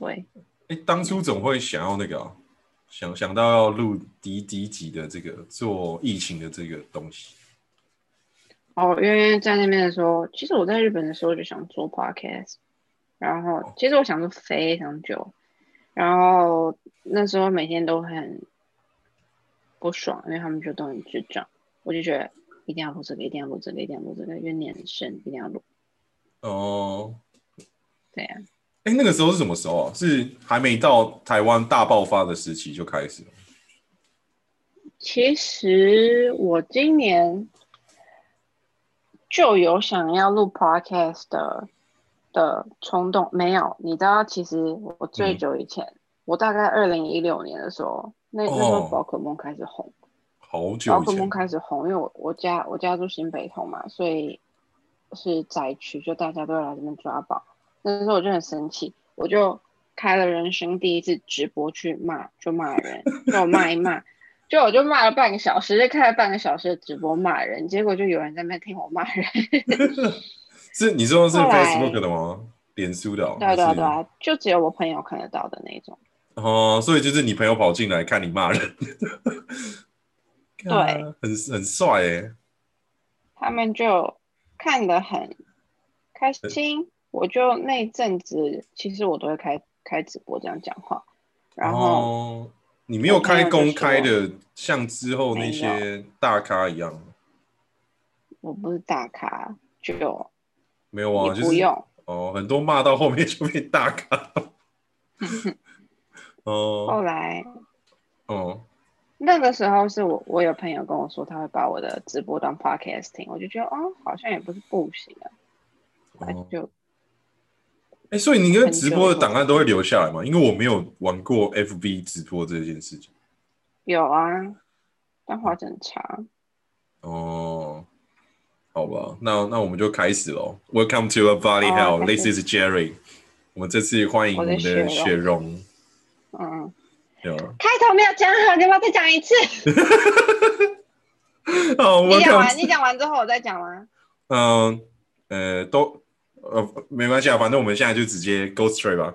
对，哎，当初总会想要那个啊、想想到要录第第一集的这个做疫情的这个东西。哦，因为在那边的时候，其实我在日本的时候就想做 podcast，然后其实我想做非常久，然后那时候每天都很不爽，因为他们就都很智障，我就觉得一定要录这个，一定要录这个，一定要录这个，因为念很深，一定要录。哦、对呀、哎，那个时候是什么时候啊？是还没到台湾大爆发的时期就开始了？其实我今年就有想要录 podcast 的的冲动，没有？你知道，其实我最嗯久以前，我大概二零一六年的时候，那那时候哦宝可梦开始红，好久宝可梦开始红，因为我我家我家住新北投嘛，所以是宅区，就大家都要来这边抓宝。那时候我就很生气，我就开了人生第一次直播去骂，就骂人，就我骂一骂，就我就骂了半个小时，就开了半个小时的直播骂人，结果就有人在那边听我骂人。是你说的是 Facebook 的吗？脸书的、哦？对啊对对啊，就只有我朋友看得到的那种。哦，所以就是你朋友跑进来看你骂人，对啊很很帅哎。他们就看得很开心。我就那阵子，其实我都会开开直播这样讲话，然后、哦，你没有开公开的，像之后那些大咖一样，我不是大咖，就没有啊，也就是不用。哦，很多骂到后面就变大咖。哦后来。哦，那个时候是我我有朋友跟我说他会把我的直播当 podcast 听，我就觉得哦，好像也不是不行啊，那哦。就哎，所以你跟直播的档案都会留下来吗？因为我没有玩过 FB 直播这件事情。有啊，但画质很差。哦，好吧，那那我们就开始喽。Welcome to a body hell. 开 This is Jerry. 我们这次欢迎我们的雪雪蓉。嗯，有啊开头没有讲好，你要不要再讲一次？好你讲完，你讲完之后我再讲吗？嗯呃都呃没关系啊，反正我们现在就直接 go straight 吧。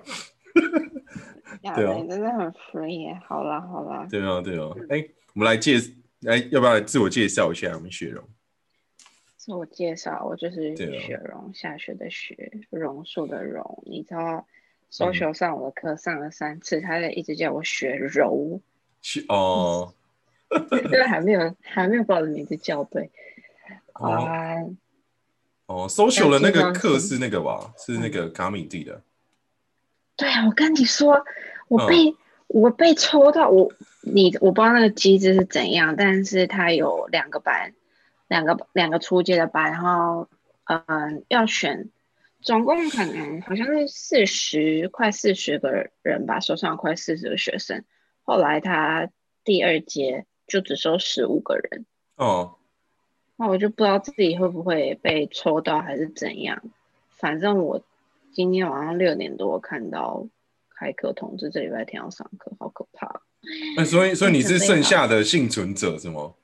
呀对啊你真的很 free 耶。好啦好啦，对啊对啊，哎、我们来介来，要不要来自我介绍一下我们雪蓉？自我介绍，我就是雪蓉，下雪的雪，榕树的榕。你知嗯道，social 上我的课上了三次，他在一直叫我雪柔，雪哦 因为还没有还没有把我的名字叫对。哦啊，哦，social 的那个课是那个吧？是那个卡米蒂的。对啊，我跟你说，我嗯被、我被抽到我你我不知道那个机制是怎样，但是它有两个班，两个两个初阶的班，然后嗯要选，总共可能好像是四十快四十个人吧，手上有快四十个学生。后来他第二阶就只收十五个人，哦，那我就不知道自己会不会被抽到还是怎样。反正我今天晚上六点多看到开课通知，这礼拜天要上课，好可怕。那、所以所以你是剩下的幸存者是吗？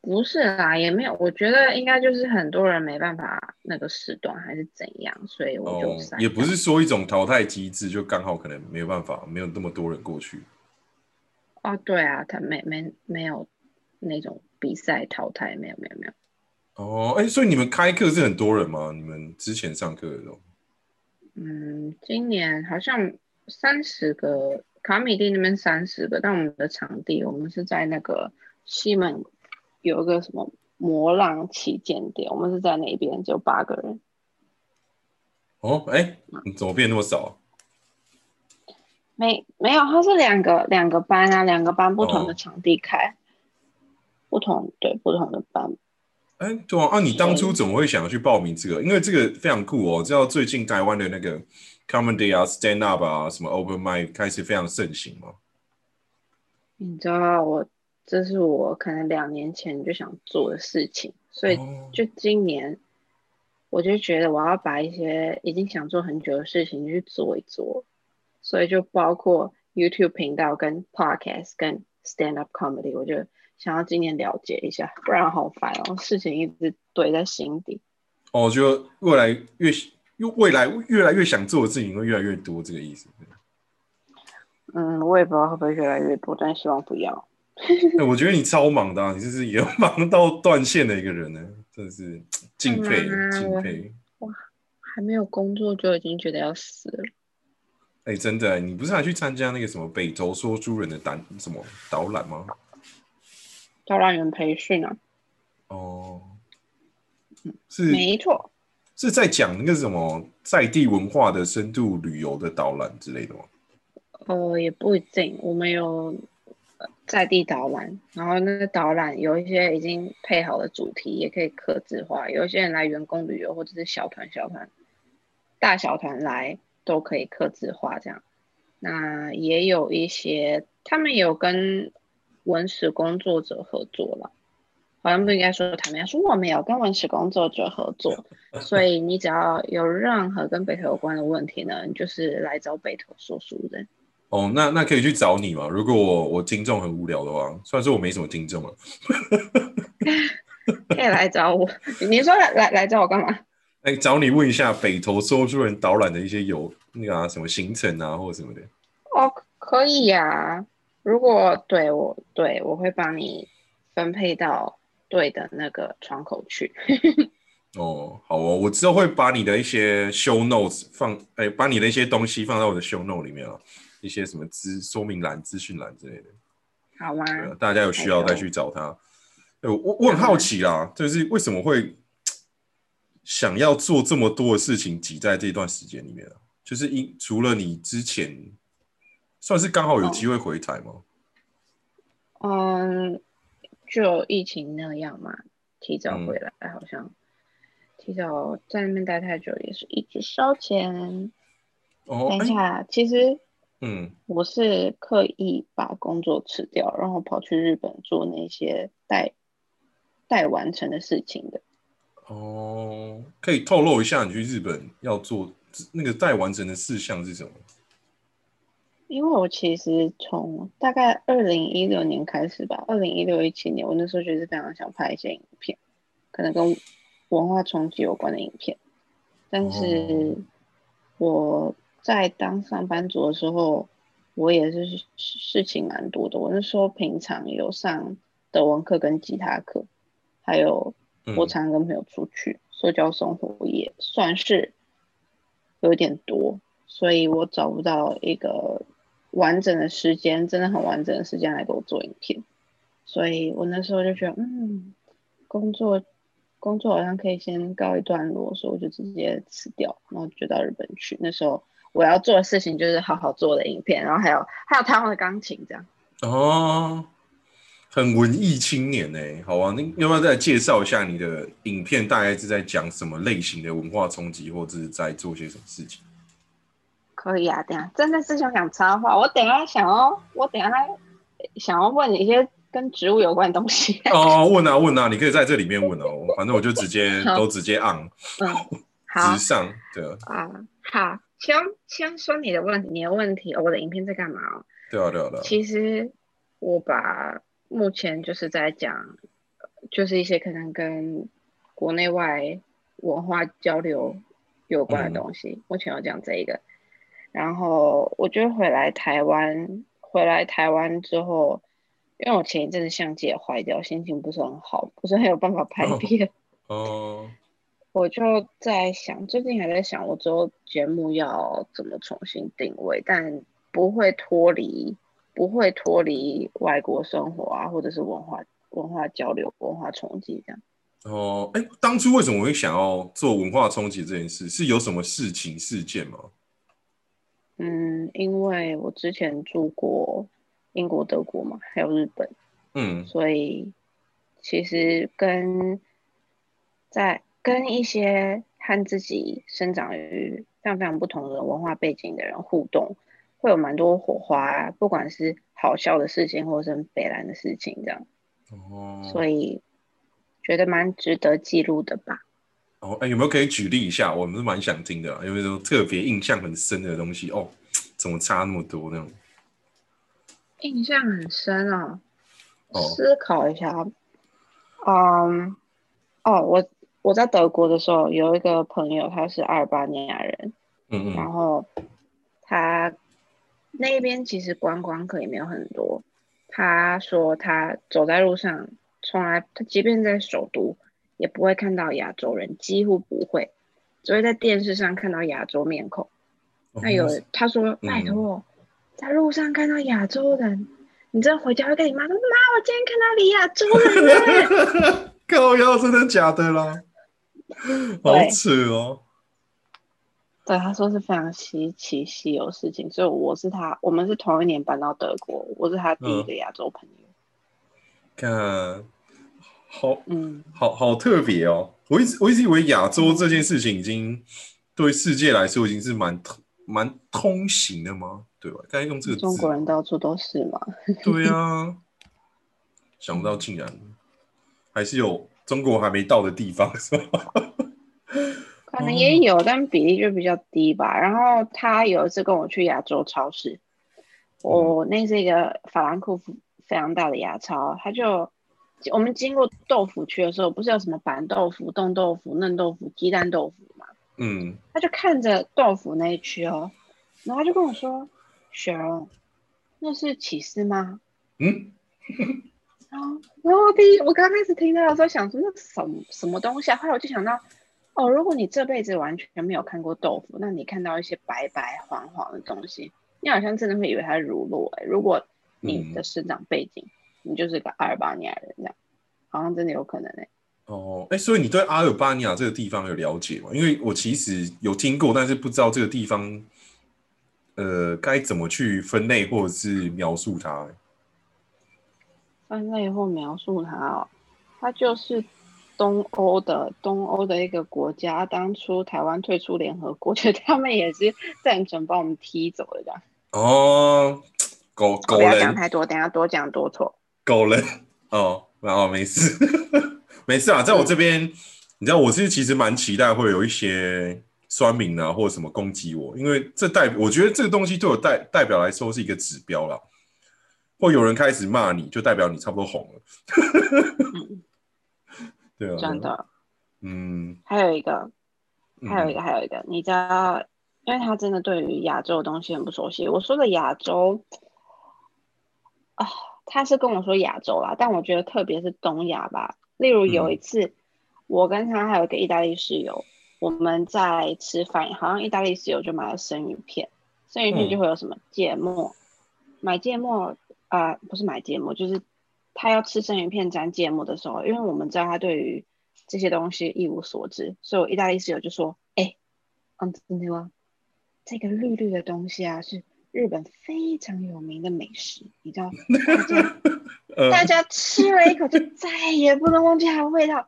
不是啦，也没有，我觉得应该就是很多人没办法那个时段还是怎样，所以我就哦、，也不是说一种淘汰机制，就刚好可能没有办法，没有那么多人过去。哦，对啊，他没没没有那种比赛淘汰，没有没有没有。哦，哎、所以你们开课是很多人吗？你们之前上课的时候？嗯，今年好像三十个，卡米蒂那边三十个，但我们的场地，我们是在那个西门有一个什么魔浪旗舰店，我们是在那边，只有八个人。哦，哎、你怎么变那么少？没没有，他是两个两个班啊，两个班不同哦的场地开，不同对不同的班。哎、对啊，啊，你当初怎么会想要去报名这个？因为这个非常酷哦，知道最近台湾的那个 comedy 啊、stand up 啊、什么 open mic 开始非常盛行嘛。你知道我这是我可能两年前就想做的事情，所以哦就今年我就觉得我要把一些已经想做很久的事情去做一做，所以就包括 YouTube 频道、跟 Podcast、跟 Stand Up Comedy，我就想要今年了解一下，不然好烦哦，事情一直堆在心底。哦，就未来越越未来越来越想做的事情会越来越多，这个意思。嗯，我也不知道会不会越来越多，但希望不要。哎，我觉得你超忙的，你就是也忙到断线的一个人呢，真的是敬佩敬佩。哇，还没有工作就已经觉得要死了。哎，真的，你不是还去参加那个什么北投说书人的导什么导览吗？导览员培训啊。哦，是没错，是在讲那个什么在地文化的深度旅游的导览之类的吗？呃，也不一定，我们有。在地导览，然后那个导览有一些已经配好的主题，也可以刻字化。有一些人来员工旅游，或者是小团小团、大小团来都可以刻字化这样。那也有一些，他们有跟文史工作者合作了，好像不应该说他们，说我们有跟文史工作者合作。所以你只要有任何跟北投有关的问题呢，你就是来找北投说书人。哦，那那可以去找你嘛？如果我我听众很无聊的话，虽然说我没什么听众啊 可以来找我。你说来来来找我干嘛？哎，找你问一下北投说书人导览的一些有那个啊什么行程啊或者什么的。哦，可以呀。如果对我对我会帮你分配到对的那个窗口去。哦，好哦，我之后会把你的一些 show notes 放，哎，把你的一些东西放到我的 show note 里面啊。一些什么资说明栏、资讯栏之类的，好啊？大家有需要再去找他。我我很好奇啦，就是为什么会想要做这么多的事情挤在这段时间里面啊？就是因除了你之前算是刚好有机会回台吗？嗯，就疫情那样嘛，提早回来好像提早在那边待太久也是一直烧钱。哦，等一下，其实。嗯，我是刻意把工作辞掉，然后跑去日本做那些待待完成的事情的。哦，可以透露一下你去日本要做那个待完成的事项是什么？因为我其实从大概二零一六年开始吧，二零一六一七年，我那时候就是非常想拍一些影片，可能跟文化冲击有关的影片，但是我。在当上班族的时候，我也是事情蛮多的。我那时候平常有上德文课跟吉他课，还有我常跟朋友出去，社交生活也算是有点多，所以我找不到一个完整的时间，真的很完整的时间来给我做影片。所以我那时候就觉得，嗯，工作工作好像可以先告一段落，所以我就直接辞掉，然后就到日本去。那时候。我要做的事情就是好好做的影片，然后还有还有台湾的钢琴这样。哦，很文艺青年呢，好啊，你要不要再介绍一下你的影片？大概是在讲什么类型的文化冲击，或者是在做些什么事情？可以啊，等下真的是想讲插话，我等下想要，我等下想要问你一些跟植物有关的东西。哦，问啊问啊，你可以在这里面问哦，反正我就直接都直接按，嗯，好，直上，对啊，好。先先说你的问题，你的问题，我的影片在干嘛？对啊，对啊，对啊。其实我把目前就是在讲，就是一些可能跟国内外文化交流有关的东西。目前有讲这一个，然后我就回来台湾，回来台湾之后，因为我前一阵子相机也坏掉，心情不是很好，不是很有办法拍片。哦。我就在想，最近还在想，我之后节目要怎么重新定位，但不会脱离，不会脱离外国生活啊，或者是文化文化交流、文化冲击这样。哦，哎，当初为什么会想要做文化冲击这件事？是有什么事情事件吗？嗯，因为我之前住过英国、德国嘛，还有日本，嗯，所以其实跟在。跟一些和自己生长于非常非常不同的文化背景的人互动，会有蛮多火花，不管是好笑的事情，或者是北蓝的事情，这样。哦。所以觉得蛮值得记录的吧。哦，哎，有没有可以举例一下？我们是蛮想听的，有没有特别印象很深的东西？哦，怎么差那么多那种？印象很深啊。哦。思考一下。嗯。哦，我。我在德国的时候，有一个朋友，他是阿尔巴尼亚人，嗯嗯，然后他那边其实观光客也没有很多。他说他走在路上，从来他即便在首都，也不会看到亚洲人，几乎不会，只会在电视上看到亚洲面孔。那有他说拜托，在路上看到亚洲人，你真的回家会跟你妈说妈，我今天看到你亚洲人了。靠腰，真的假的啦？好扯哦。对，他说是非常稀奇稀有事情，所以我是他，我们是同一年搬到德国，我是他第一个亚洲朋友。看，好，嗯，好好特别哦。我一直我一直以为亚洲这件事情已经对世界来说已经是蛮蛮通行的吗？对吧？该用这个中国人到处都是嘛。对啊，想不到竟然还是有中国还没到的地方，是吧？可能也有，但比例就比较低吧。然后他有一次跟我去亚洲超市，我那是一个法兰克福非常大的亚超，他就我们经过豆腐区的时候，不是有什么板豆腐、冻豆腐、嫩豆腐、鸡蛋豆腐嘛？嗯，他就看着豆腐那一区哦，然后他就跟我说：“雪荣，那是起司吗？” 嗯，然后然后第一我刚开始听到的时候想说那什么什么东西啊，后来我就想到。哦，如果你这辈子完全没有看过豆腐，那你看到一些白白黄黄的东西，你好像真的会以为它是乳酪哎。如果你的生长背景，你就是个阿尔巴尼亚人这样，好像真的有可能哎。哦，哎，所以你对阿尔巴尼亚这个地方有了解吗？因为我其实有听过，但是不知道这个地方，呃，该怎么去分类或者是描述它。分类或描述它哦，它就是。东欧的东欧的一个国家，当初台湾退出联合国，觉得他们也是赞成把我们踢走的这样。哦，狗狗不要讲太多，等下多讲多错。狗人哦，然后没事，没事啊，在我这边，你知道我是其实蛮期待会有一些酸民啊，或者什么攻击我，因为这代我觉得这个东西对我代代表来说是一个指标了，或有人开始骂你就代表你差不多红了。对啊，真的，嗯，还有一个，还有一个，还有一个，你知道，因为他真的对于亚洲的东西很不熟悉。我说的亚洲啊，他是跟我说亚洲啦，但我觉得特别是东亚吧。例如有一次，我跟他还有一个意大利室友，我们在吃饭，好像意大利室友就买了生鱼片，生鱼片就会有什么芥末，买芥末啊，不是买芥末，就是。他要吃生鱼片沾芥末的时候，因为我们知道他对于这些东西一无所知，所以我意大利室友就说：“哎，安子尼吗？这个绿绿的东西啊，是日本非常有名的美食，你知道？大家大家吃了一口就再也不能忘记它的味道。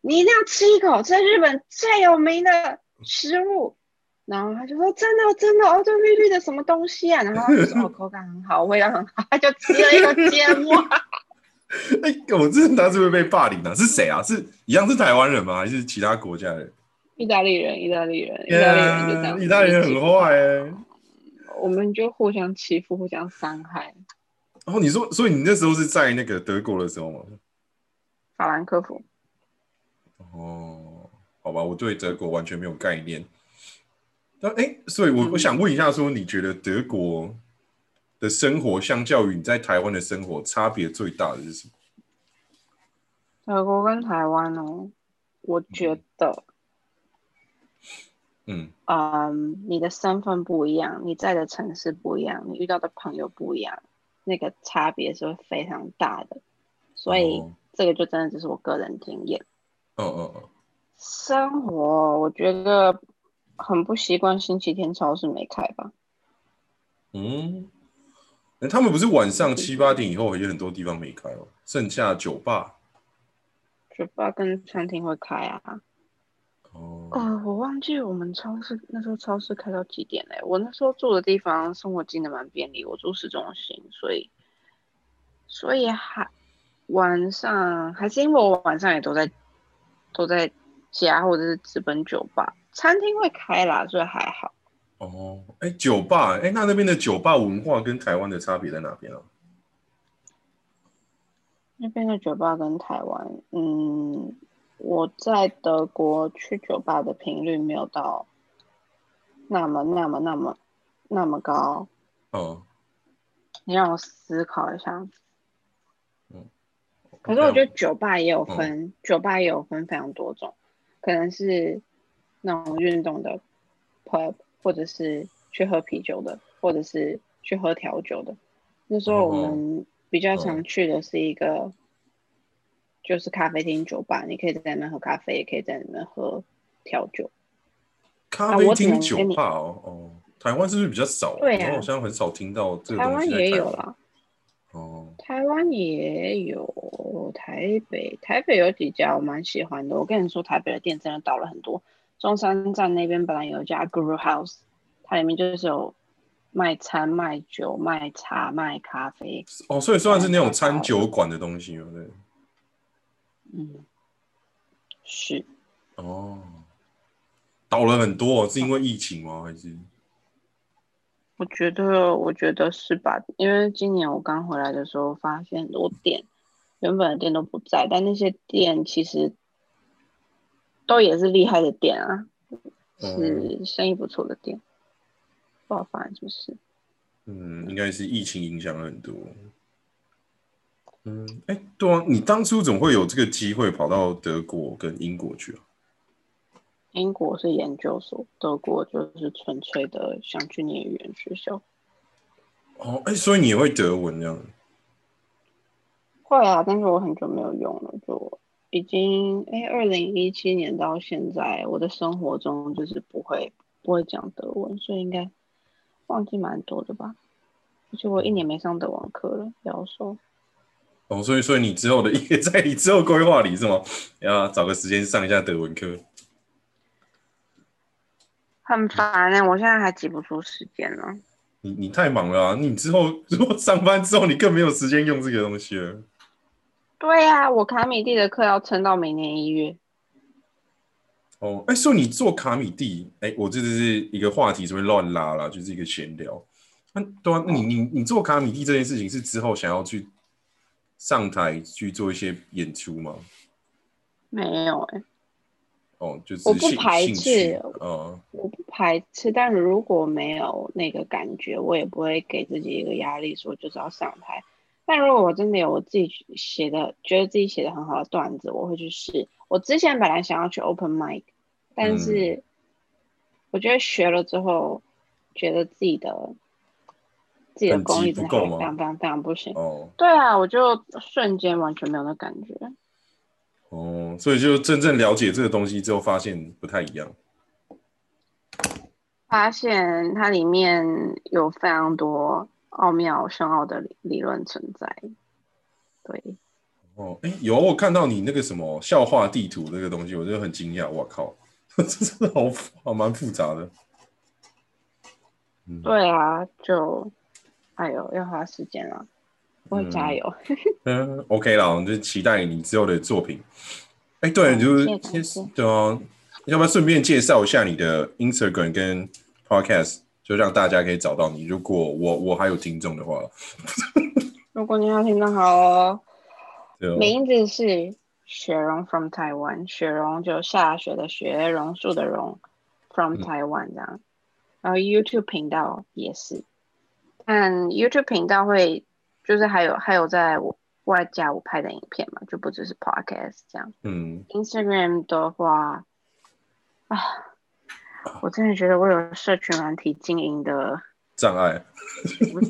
你一定要吃一口，这是日本最有名的食物。”然后他就说：“真的真的哦，这绿绿的什么东西啊？”然后就说：“哦，口感很好，味道很好。”他就吃了一个芥末。哎，我这他是不是被霸凌了？是谁啊？是一样是台湾人吗？还是其他国家人？意大利人，意大利人，意大利人就这样。意大利人很坏哎。我们就互相欺负，互相伤害。然后你说，所以你那时候是在那个德国的时候吗？法兰克福。哦，好吧，我对德国完全没有概念。那哎，所以我我想问一下，说你觉得德国？的生活相较于你在台湾的生活，差别最大的是什么？德国跟台湾哦，我觉得，嗯嗯，你的身份不一样，你在的城市不一样，你遇到的朋友不一样，那个差别是会非常大的。所以这个就真的只是我个人经验。哦哦哦。生活我觉得很不习惯，星期天超市没开吧？嗯。他们不是晚上七八点以后有很多地方没开哦，剩下酒吧、酒吧跟餐厅会开啊。哦，呃，我忘记我们超市那时候超市开到几点嘞？我那时候住的地方生活机能蛮便利，我住市中心，所以所以还晚上还是因为我晚上也都在都在家或者是直奔酒吧，餐厅会开啦，所以还好。哦，哎，酒吧，哎，那那边的酒吧文化跟台湾的差别在哪边啊？那边的酒吧跟台湾，嗯，我在德国去酒吧的频率没有到那么、那么、那么、那么高。哦。你让我思考一下。嗯，可是我觉得酒吧也有分，酒吧也有分非常多种，可能是那种运动的 pub，或者是去喝啤酒的，或者是去喝调酒的。那时候我们比较常去的是一个，就是咖啡厅酒吧，你可以在那边喝咖啡，也可以在里面喝调酒。咖啡厅酒吧哦哦，台湾是不是比较少？对啊，好像很少听到这个台湾也有啦。哦，台湾也有，台北台北有几家我蛮喜欢的。我跟你说，台北的店真的倒了很多。中山站那边本来有一家 Guru House，它里面就是有。卖餐、卖酒、卖茶、卖咖啡。哦，所以算是那种餐酒馆的东西，对嗯，是。哦，倒了很多，是因为疫情吗？还是？我觉得，我觉得是吧？因为今年我刚回来的时候，发现很多店原本的店都不在，但那些店其实都也是厉害的店啊，是生意不错的店。不知道发生什么事。嗯，应该是疫情影响了很多。嗯，哎，对啊，你当初怎么会有这个机会跑到德国跟英国去啊？英国是研究所，德国就是纯粹的想去念语言学校。哦，哎，所以你也会德文这样？会啊，但是我很久没有用了，就已经哎，二零一七年到现在，我的生活中就是不会不会讲德文，所以应该。忘记蛮多的吧，而且我一年没上德文课了，要说。哦，所以所以你之后的 也在你之后规划里是吗？要找个时间上一下德文课。很烦呢，我现在还挤不出时间呢。你你太忙了啊！你之后 如果上班之后，你更没有时间用这个东西了。对呀，我卡米蒂的课要撑到明年一月。哦，哎，说你做卡米蒂，哎，我这就是一个话题，是会乱拉啦，就是一个闲聊。那对啊，那你你你做卡米蒂这件事情，是之后想要去上台去做一些演出吗？没有哎。哦，就是我不排斥，嗯，我不排斥，但如果没有那个感觉，我也不会给自己一个压力，说就是要上台。但如果我真的有我自己写的，觉得自己写的很好的段子，我会去试。我之前本来想要去 open mic。但是，我觉得学了之后，觉得自己的自己的功力真的非常非常非常不行。哦，对啊，我就瞬间完全没有那感觉。哦，所以就真正了解这个东西之后，发现不太一样。发现它里面有非常多奥妙深奥的理论存在。对。哦，哎，有我看到你那个什么笑话地图那个东西，我就很惊讶。我靠！这真的好好蛮复杂的，对啊，就哎呦要花时间了，我加油。嗯，OK 啦，我们就期待你之后的作品。哎，对，就是对啊，要不要顺便介绍一下你的 Instagram 跟 Podcast，就让大家可以找到你。如果我我还有听众的话，如果你要听众好哦，名字是。雪蓉 from Taiwan，雪蓉就下雪的雪，榕树的榕，from Taiwan 这样。然后 YouTube 频道也是，但 YouTube 频道会就是还有还有在我外加我拍的影片嘛，就不只是 Podcast 这样。嗯。Instagram 的话，啊，我真的觉得我有社群软体经营的障碍，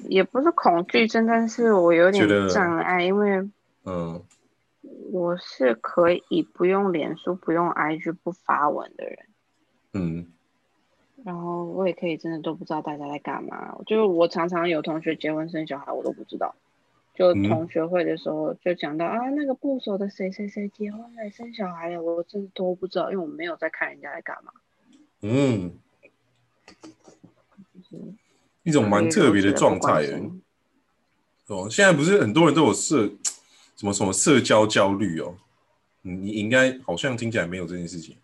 也不是恐惧症，但是我有点障碍，因为嗯。我是可以不用脸书、不用 IG、不发文的人，嗯，然后我也可以真的都不知道大家在干嘛。就是我常常有同学结婚生小孩，我都不知道。就同学会的时候就讲到啊，那个部首的谁谁谁结婚了、生小孩了，我真的都不知道，因为我没有在看人家在干嘛。嗯，一种蛮特别的状态耶。哦，现在不是很多人都有社。什么什么社交焦虑哦？你你应该好像听起来没有这件事情。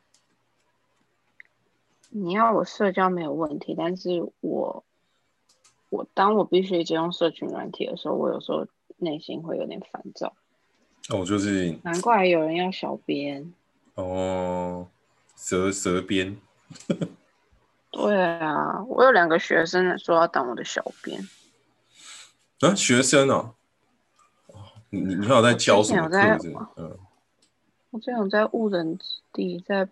你要我社交没有问题，但是我我当我必须接用社群软体的时候，我有时候内心会有点烦躁。哦，就是难怪有人要小编哦，蛇蛇编。对啊，我有两个学生说要当我的小编。啊，学生哦，哦你你你好在教什么课我之前有在误人子弟，在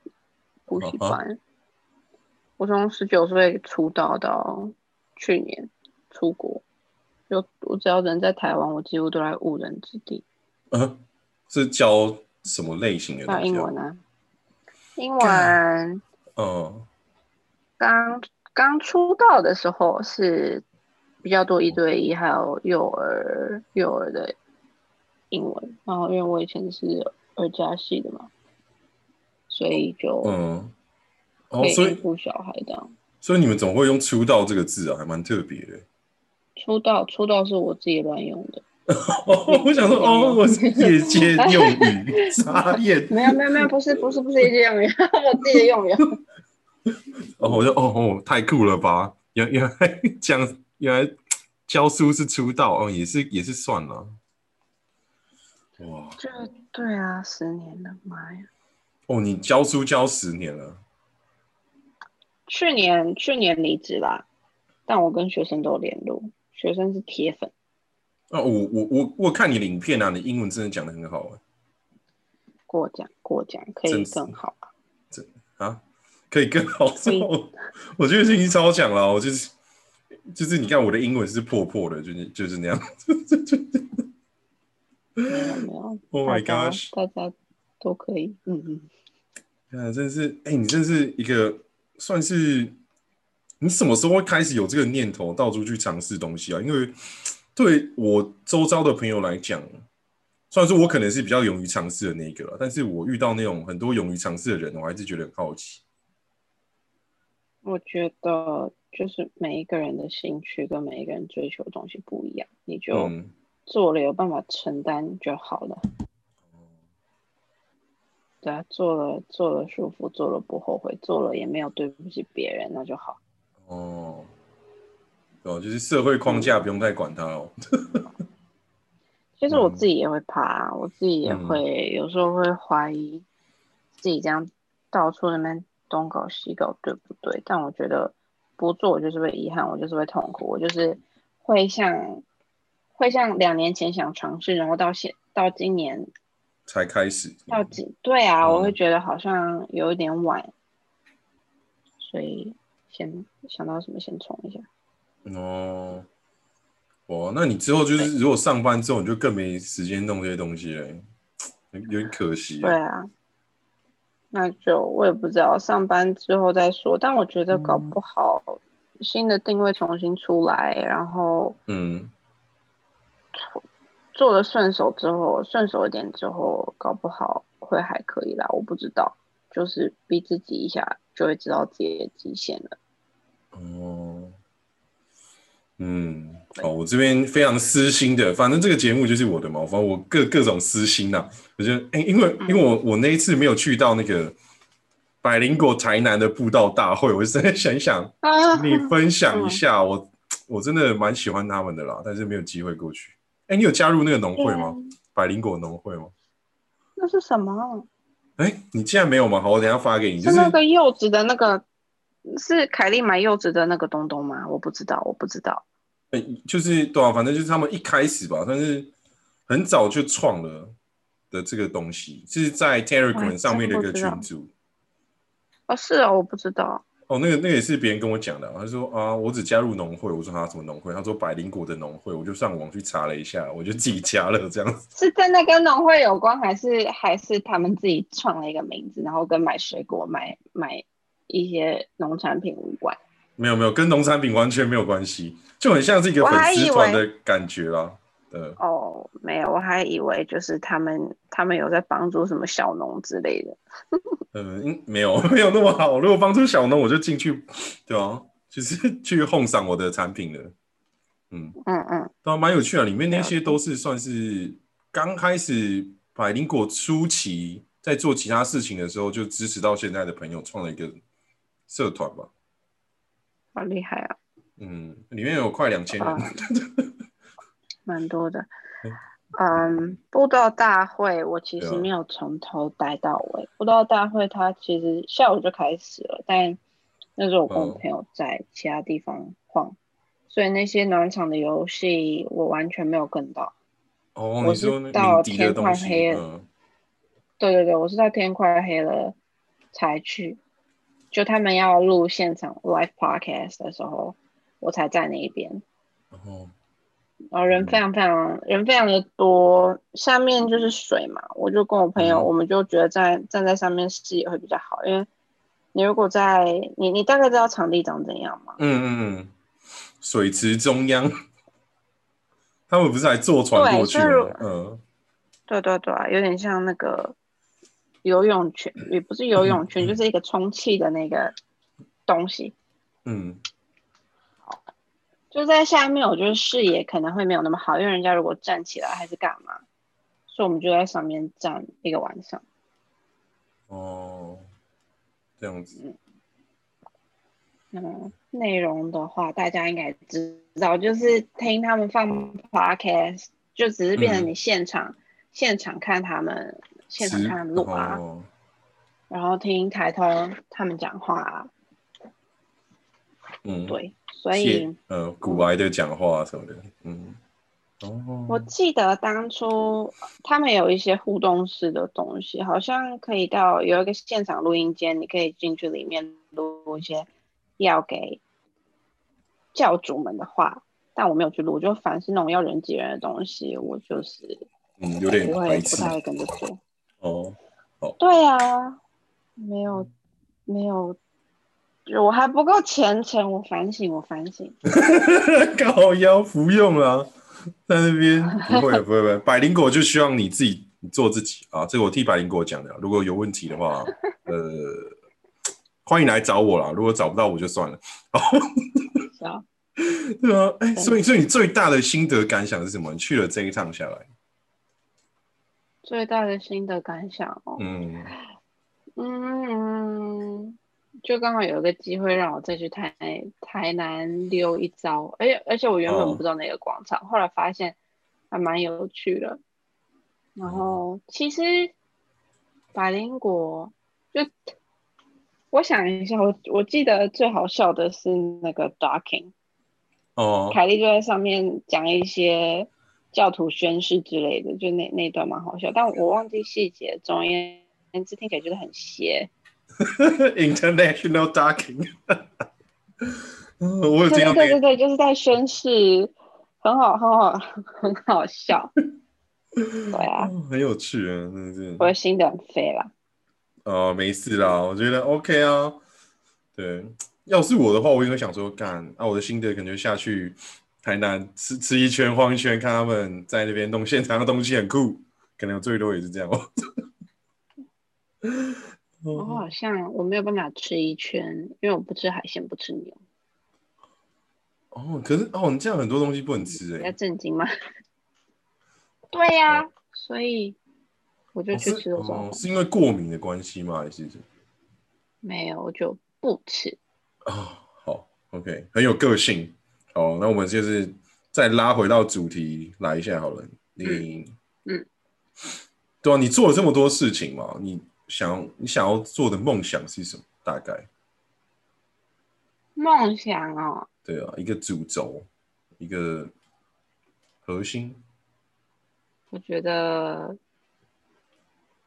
补习啊班。我从十九岁出道到去年出国，就我只要人在台湾，我几乎都在误人子弟。嗯，是教什么类型的教？英文啊，英文嗯，刚刚出道的时候是比较多一对一，还有幼儿幼儿的英文。然后因为我以前是二加系的嘛，所以就嗯，可哦，所以以应付小孩这样。所以你们总会用“出道”这个字啊，还蛮特别的。出道出道是我自己乱用的，哦，我想说，哦，我是业界用语，傻眼。没有没有没有，不是不是不是业界用语，我自己的用语。哦，我就哦哦，太酷了吧！原原来讲原来教书是出道哦，也是也是算了。哇就对啊，十年了，妈呀！哦，你教书教十年了，去年去年离职啦，但我跟学生都有联络，学生是铁粉。哦，我我我我看你的影片啊，你英文真的讲的很好啊过奖过奖，可以更好啊。啊，可以更好我我觉得已经超强了，我就是就是你看我的英文是破破的，就是就是那样。没有没 有 Oh my 大家 gosh 大家都可以，嗯嗯。啊，真是，哎、你真是一个算是，你什么时候会开始有这个念头，到处去尝试东西啊？因为对我周遭的朋友来讲，虽然说我可能是比较勇于尝试的那一个了，但是我遇到那种很多勇于尝试的人，我还是觉得很好奇。我觉得就是每一个人的兴趣跟每一个人追求的东西不一样，你就嗯，做了有办法承担就好了。对啊，做了做了舒服，做了不后悔，做了也没有对不起别人，那就好。哦，哦，就是社会框架不用太管它哦。其实我嗯自己也会怕啊，我自己也嗯会、有时候会怀疑自己这样到处那边东搞西搞对不对？但我觉得不做我就是会遗憾，我就是会痛苦，我就是会像会像两年前想尝试，然后到现到今年才开始，要几对啊，我会嗯。觉得好像有一点晚，所以先想到什么先冲一下。哦，哦，那你之后就是如果上班之后，你就更没时间弄这些东西了，有有点可惜、对啊，那就我也不知道，上班之后再说。但我觉得搞嗯。不好新的定位重新出来，然后嗯，做的顺手之后，顺手一点之后，搞不好会还可以啦。我不知道，就是逼自己一下，就会知道自己的极限了。哦，嗯，好，我这边非常私心的，反正这个节目就是我的嘛，反正我各各种私心呐、我觉得，哎、因为因为我我那一次没有去到那个百灵果台南的布道大会，我就在想一想，啊你分享一下，我我真的蛮喜欢他们的啦，但是没有机会过去。哎、你有加入那个农会吗？百灵果农会吗？那是什么？哎、你竟然没有吗？好，我等一下发给你。就是是那个柚子的那个，是凯莉买柚子的那个东东吗？我不知道，我不知道。哎，就是对啊，反正就是他们一开始吧，但是很早就创了的这个东西，是在 Telegram 哇上面的一个群组。哦，是哦，我不知道。哦，那个那个也是别人跟我讲的啊，他说啊，我只加入农会，我说他什么农会？他说百灵果的农会，我就上网去查了一下，我就自己加了这样子。是真的跟农会有关，还是还是他们自己创了一个名字，然后跟买水果、买买一些农产品无关？没有没有，跟农产品完全没有关系，就很像是一个粉丝团的感觉啦。呃，哦，没有，我还以为就是他们他们有在帮助什么小农之类的。呃，应没有 没有那么好。如果帮助小农，我就进去，对啊，就是 去哄赏我的产品了。嗯，嗯嗯，对啊，蛮有趣的。里面那些都是算是刚开始百灵果初期在做其他事情的时候，就支持到现在的朋友创了一个社团吧。好厉害啊，嗯，里面有快两千人。啊蛮多的嗯。嗯，布道大会我其实没有从头待到尾。布道大会它其实下午就开始了，但那时候我跟我嗯朋友在其他地方晃，所以那些暖场的游戏我完全没有跟到。哦，我是到天快，黑了嗯，对对对，我是到天快黑了才去，就他们要录现场 live podcast 的时候，我才在那一边。然后然后人非常非常人非常的多，下面就是水嘛，我就跟我朋友，嗯。我们就觉得站站在上面视野会比较好，因为你如果在你你大概知道场地长怎样吗？嗯嗯嗯，水池中央，他们不是还坐船过去？嗯，对对对，有点像那个游泳圈，也不是游泳圈，就是一个充气的那个东西，嗯，就在下面，我觉得视野可能会没有那么好，因为人家如果站起来还是干嘛，所以我们就在上面站一个晚上。哦，这样子，嗯，内容的话，大家应该知道，就是听他们放 podcast，就只是变成嗯。你现场、现场看他们，现场看他们录啊，哦。然后听台通他们讲话啊，嗯，对，所以呃古癌的讲话什么的，嗯，哦，我记得当初他们有一些互动式的东西，好像可以到有一个现场录音间，你可以进去里面录一些要给教主们的话，但我没有去录，我就凡是那种要人挤人的东西，我就是嗯，有点不会不太会跟着做。哦，对啊，没有没有，就我还不够虔诚，我反省，我反省。高腰不用啊，在那边不会不会不会，百灵果就希望你自己做自己。啊，这个我替百灵果讲的。啊，如果有问题的话，呃，欢迎来找我啦，如果找不到我就算了。是啊，对啊，哎、对。所以所以你最大的心得感想是什么？你去了这一趟下来，最大的心得感想哦，嗯，嗯，就刚好有一个机会让我再去台台南溜一遭，而且而且我原本哦不知道那个广场，后来发现还蛮有趣的。然后其实百灵果就我想一下，我我记得最好笑的是那个 docking，哦，凯莉就在上面讲一些教徒宣誓之类的，就那那段蛮好笑，但我忘记细节。总而言之，听起来就是很邪。International Docking，嗯 我有对听到那个，对对对对，就是在宣誓，很好很好 很好笑。对啊，哦很有趣啊，真的是。我的心得很飞了。哦，没事啦，我觉得 OK 啊。对，要是我的话，我应该想说，干啊，我的心得可能就下去台南吃吃一圈、晃一圈，看他们在那边弄现场的东西很酷，可能最多也是这样哦。我好像我没有办法吃一圈，因为我不吃海鲜，不吃牛。哦，可是哦，你这样很多东西不能吃比较哎、震惊吗？对呀、所以我就去吃了中哦，是因为过敏的关系吗？还是？没有，我就不吃。哦，好，OK，很有个性。哦，那我们就是再拉回到主题来一下好了。你，嗯对啊，你做了这么多事情嘛，你想你想要做的梦想是什么？大概，梦想哦，对啊，一个主轴，一个核心。我觉得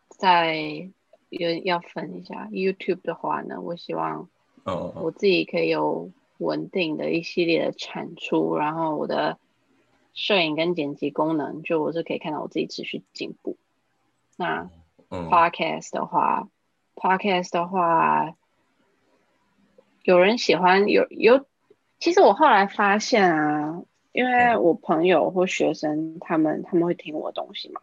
在有要分一下 YouTube 的话呢，我希望哦我自己可以有稳定的一系列的产出，然后我的摄影跟剪辑功能，就我是可以看到我自己持续进步。那嗯 Podcast 的话，Podcast 的话，有人喜欢，有有。其实我后来发现啊，因为我朋友或学生他们他们会听我的东西嘛，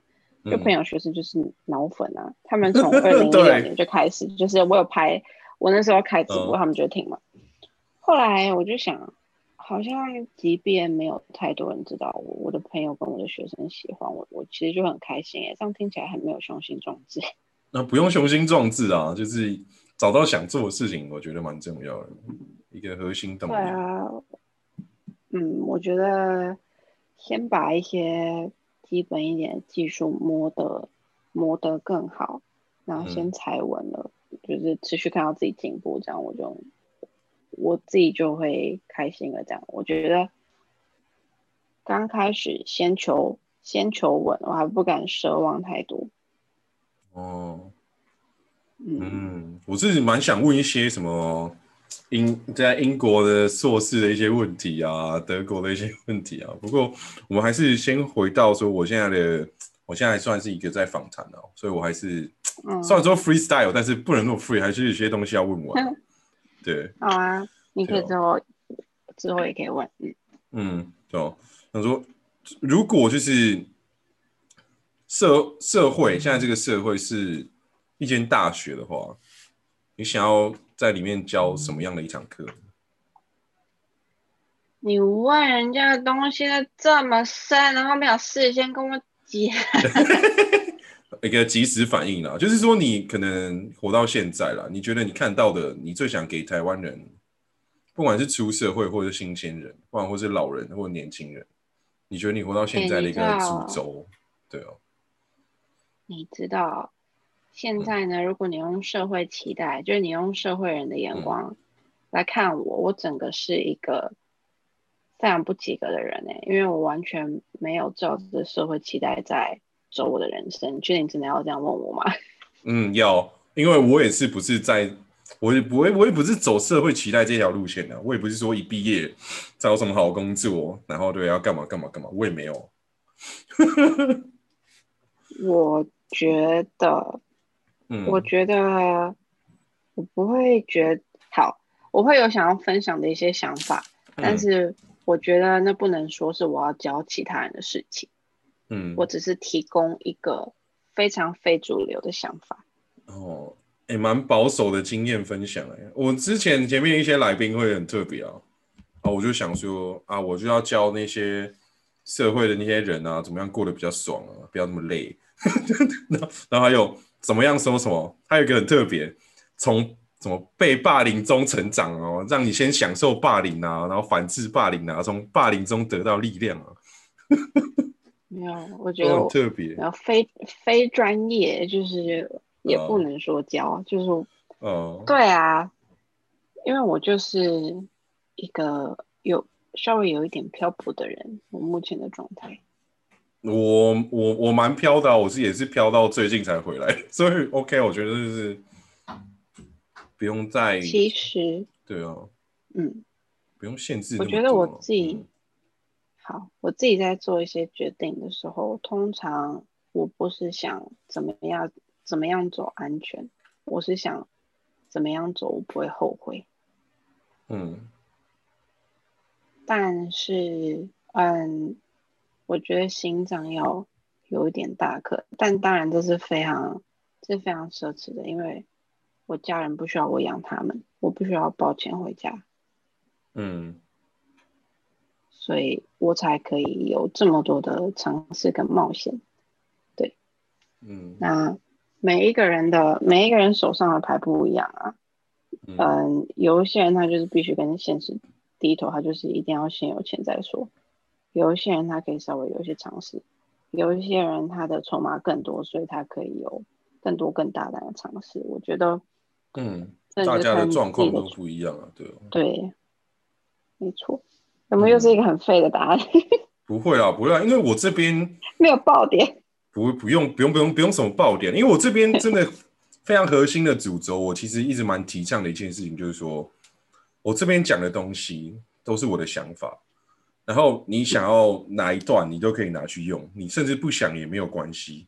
就朋友，学生就是脑粉啊，他们从二零一六 年就开始，就是我有拍，我那时候开直播，嗯他们就听嘛。后来我就想，好像即便没有太多人知道我，我的朋友跟我的学生喜欢我，我其实就很开心耶。这样听起来很没有雄心壮志。那不用雄心壮志啊，就是找到想做的事情，我觉得蛮重要的，一个核心动对。啊，嗯，我觉得先把一些基本一点的技术摸得摸得更好，然后先嗯踩稳了，就是持续看到自己进步，这样我就我自己就会开心了。这样我觉得刚开始先求先求稳，我还不敢奢望太多。哦，嗯，嗯，我自己蛮想问一些什么英在英国的硕士的一些问题啊，德国的一些问题啊。不过我们还是先回到说，我现在的我现在还算是一个在访谈哦，所以我还是嗯虽然说 freestyle，但是不能那么 free，还是有些东西要问完。对，好啊，你可以之后之后也可以问。嗯，嗯，对哦。他说，如果就是社社会现在这个社会是一间大学的话，你想要在里面教什么样的一堂课？你问人家的东西都这么深，然后没有事先跟我讲，一个及时反应啦，就是说你可能活到现在了，你觉得你看到的，你最想给台湾人，不管是出社会或者是新鲜人，不管或是老人或者年轻人，你觉得你活到现在的一个主轴，对哦，你知道，现在呢，如果你用社会期待，就是你用社会人的眼光来看我，我整个是一个非常不及格的人哎，因为我完全没有照着社会期待在走我的人生。你确定真的要这样问我吗？嗯，要，因为我也是不是在，我也不会，我也不是走社会期待这条路线的，我也不是说一毕业找什么好工作，然后对要干嘛干嘛干嘛，我也没有。我觉得，嗯，我觉得我不会觉好，我会有想要分享的一些想法，但嗯是我觉得那不能说是我要教其他人的事情。嗯，我只是提供一个非常非主流的想法。哦，也蛮保守的经验分享哎。我之前前面一些来宾会很特别啊，啊，我就想说啊，我就要教那些社会的那些人啊，怎么样过得比较爽啊，不要那么累。然后然后还有怎么样说什么，还有一个很特别，从怎么被霸凌中成长哦，让你先享受霸凌啊，然后反制霸凌啊，从霸凌中得到力量啊，没有，我觉得我特别然后非非专业，就是也哦不能说教，就是哦。对啊，因为我就是一个有稍微有一点漂泊的人，我目前的状态。我我我蛮飘的啊、我是也是飘到最近才回来，所以 OK，我觉得就是不用再其实，对啊，嗯，不用限制。我觉得我自己嗯好，我自己在做一些决定的时候，通常我不是想怎么样怎么样走安全，我是想怎么样走我不会后悔。嗯。但是，嗯，我觉得心脏要有一点大颗，但当然这是非常这是非常奢侈的，因为我家人不需要我养他们，我不需要抱钱回家，嗯所以我才可以有这么多的尝试跟冒险。对嗯那每一个人的每一个人手上的牌不一样啊，嗯嗯，有一些人他就是必须跟现实低头，他就是一定要先有钱再说。有一些人他可以稍微有一些尝试，有一些人他的筹码更多，所以他可以有更多更大胆的尝试。我觉得嗯，大家的状况都不一样啊，对哦对，没错。有没有又是一个很废的答案？不会啊，不会啊，因为我这边 没有爆点。不不用不用不用不用什么爆点，因为我这边 真的非常核心的主轴，我其实一直蛮提倡的一件事情，就是说我这边讲的东西都是我的想法，然后你想要哪一段，你都可以拿去用，你甚至不想也没有关系，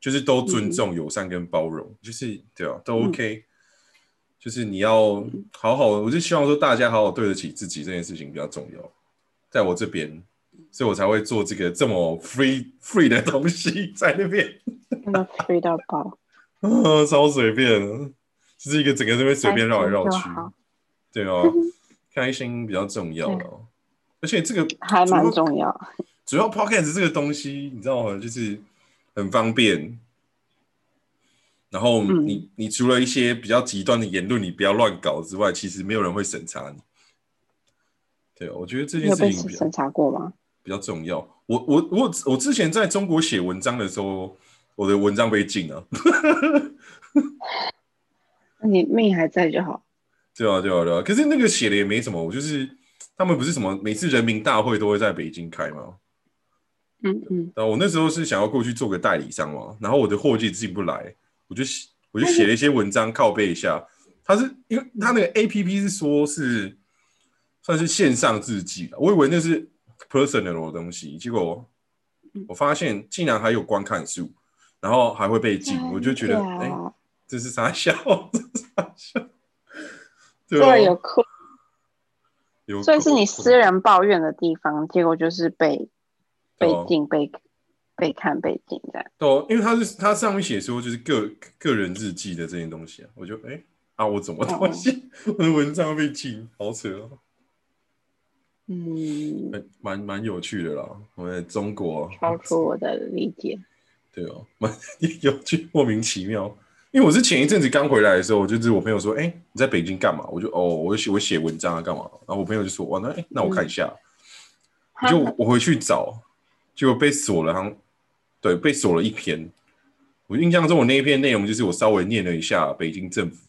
就是都尊重、友善跟包容，就是对啊，都 OK。就是你要好好，我就希望说大家好好对得起自己这件事情比较重要，在我这边，所以我才会做这个这么 free free 的东西在那边。真的 free 到爆，啊，超随便的，就是一个整个这边随便绕来绕去对哦，开心比较重要了。而且这个还蛮重要。主要 podcast 这个东西，你知道吗？就是很方便。然后嗯你、你除了一些比较极端的言论，你不要乱搞之外，其实没有人会审查你。对，我觉得这件事情审查过吗？比较重要。我我我我之前在中国写文章的时候，我的文章被禁了。那你命还在就好。对啊，对啊，对啊。可是那个写的也没什么，我就是他们不是什么每次人民大会都会在北京开吗？嗯嗯，然后我那时候是想要过去做个代理商嘛，然后我的货寄进不来，我就写我就写了一些文章靠背一下。他是因为他那个 A P P 是说是算是线上日记了，我以为那是 personal 的东西，结果我发现竟然还有观看数，然后还会被禁，我就觉得哎、这是啥笑？这是啥笑？对有酷，有所以是你私人抱怨的地方，结果就是被被禁、被被看、被禁这样。对哦，因为他是他上面写说就是个个人日记的这些东西啊，我就哎、啊我怎么东西、我的文章被禁，好扯哦，嗯，蛮蛮蛮有趣的啦。我们中国超出我的理解。对哦，蛮 有趣，莫名其妙。因为我是前一阵子刚回来的时候，我就是我朋友说，哎、你在北京干嘛？我就哦，我写我写文章啊，干嘛？然后我朋友就说，哇，那哎、那我看一下，就我回去找，结果被锁了，好像对被锁了一篇。我印象中，我那一篇内容就是我稍微念了一下北京政府，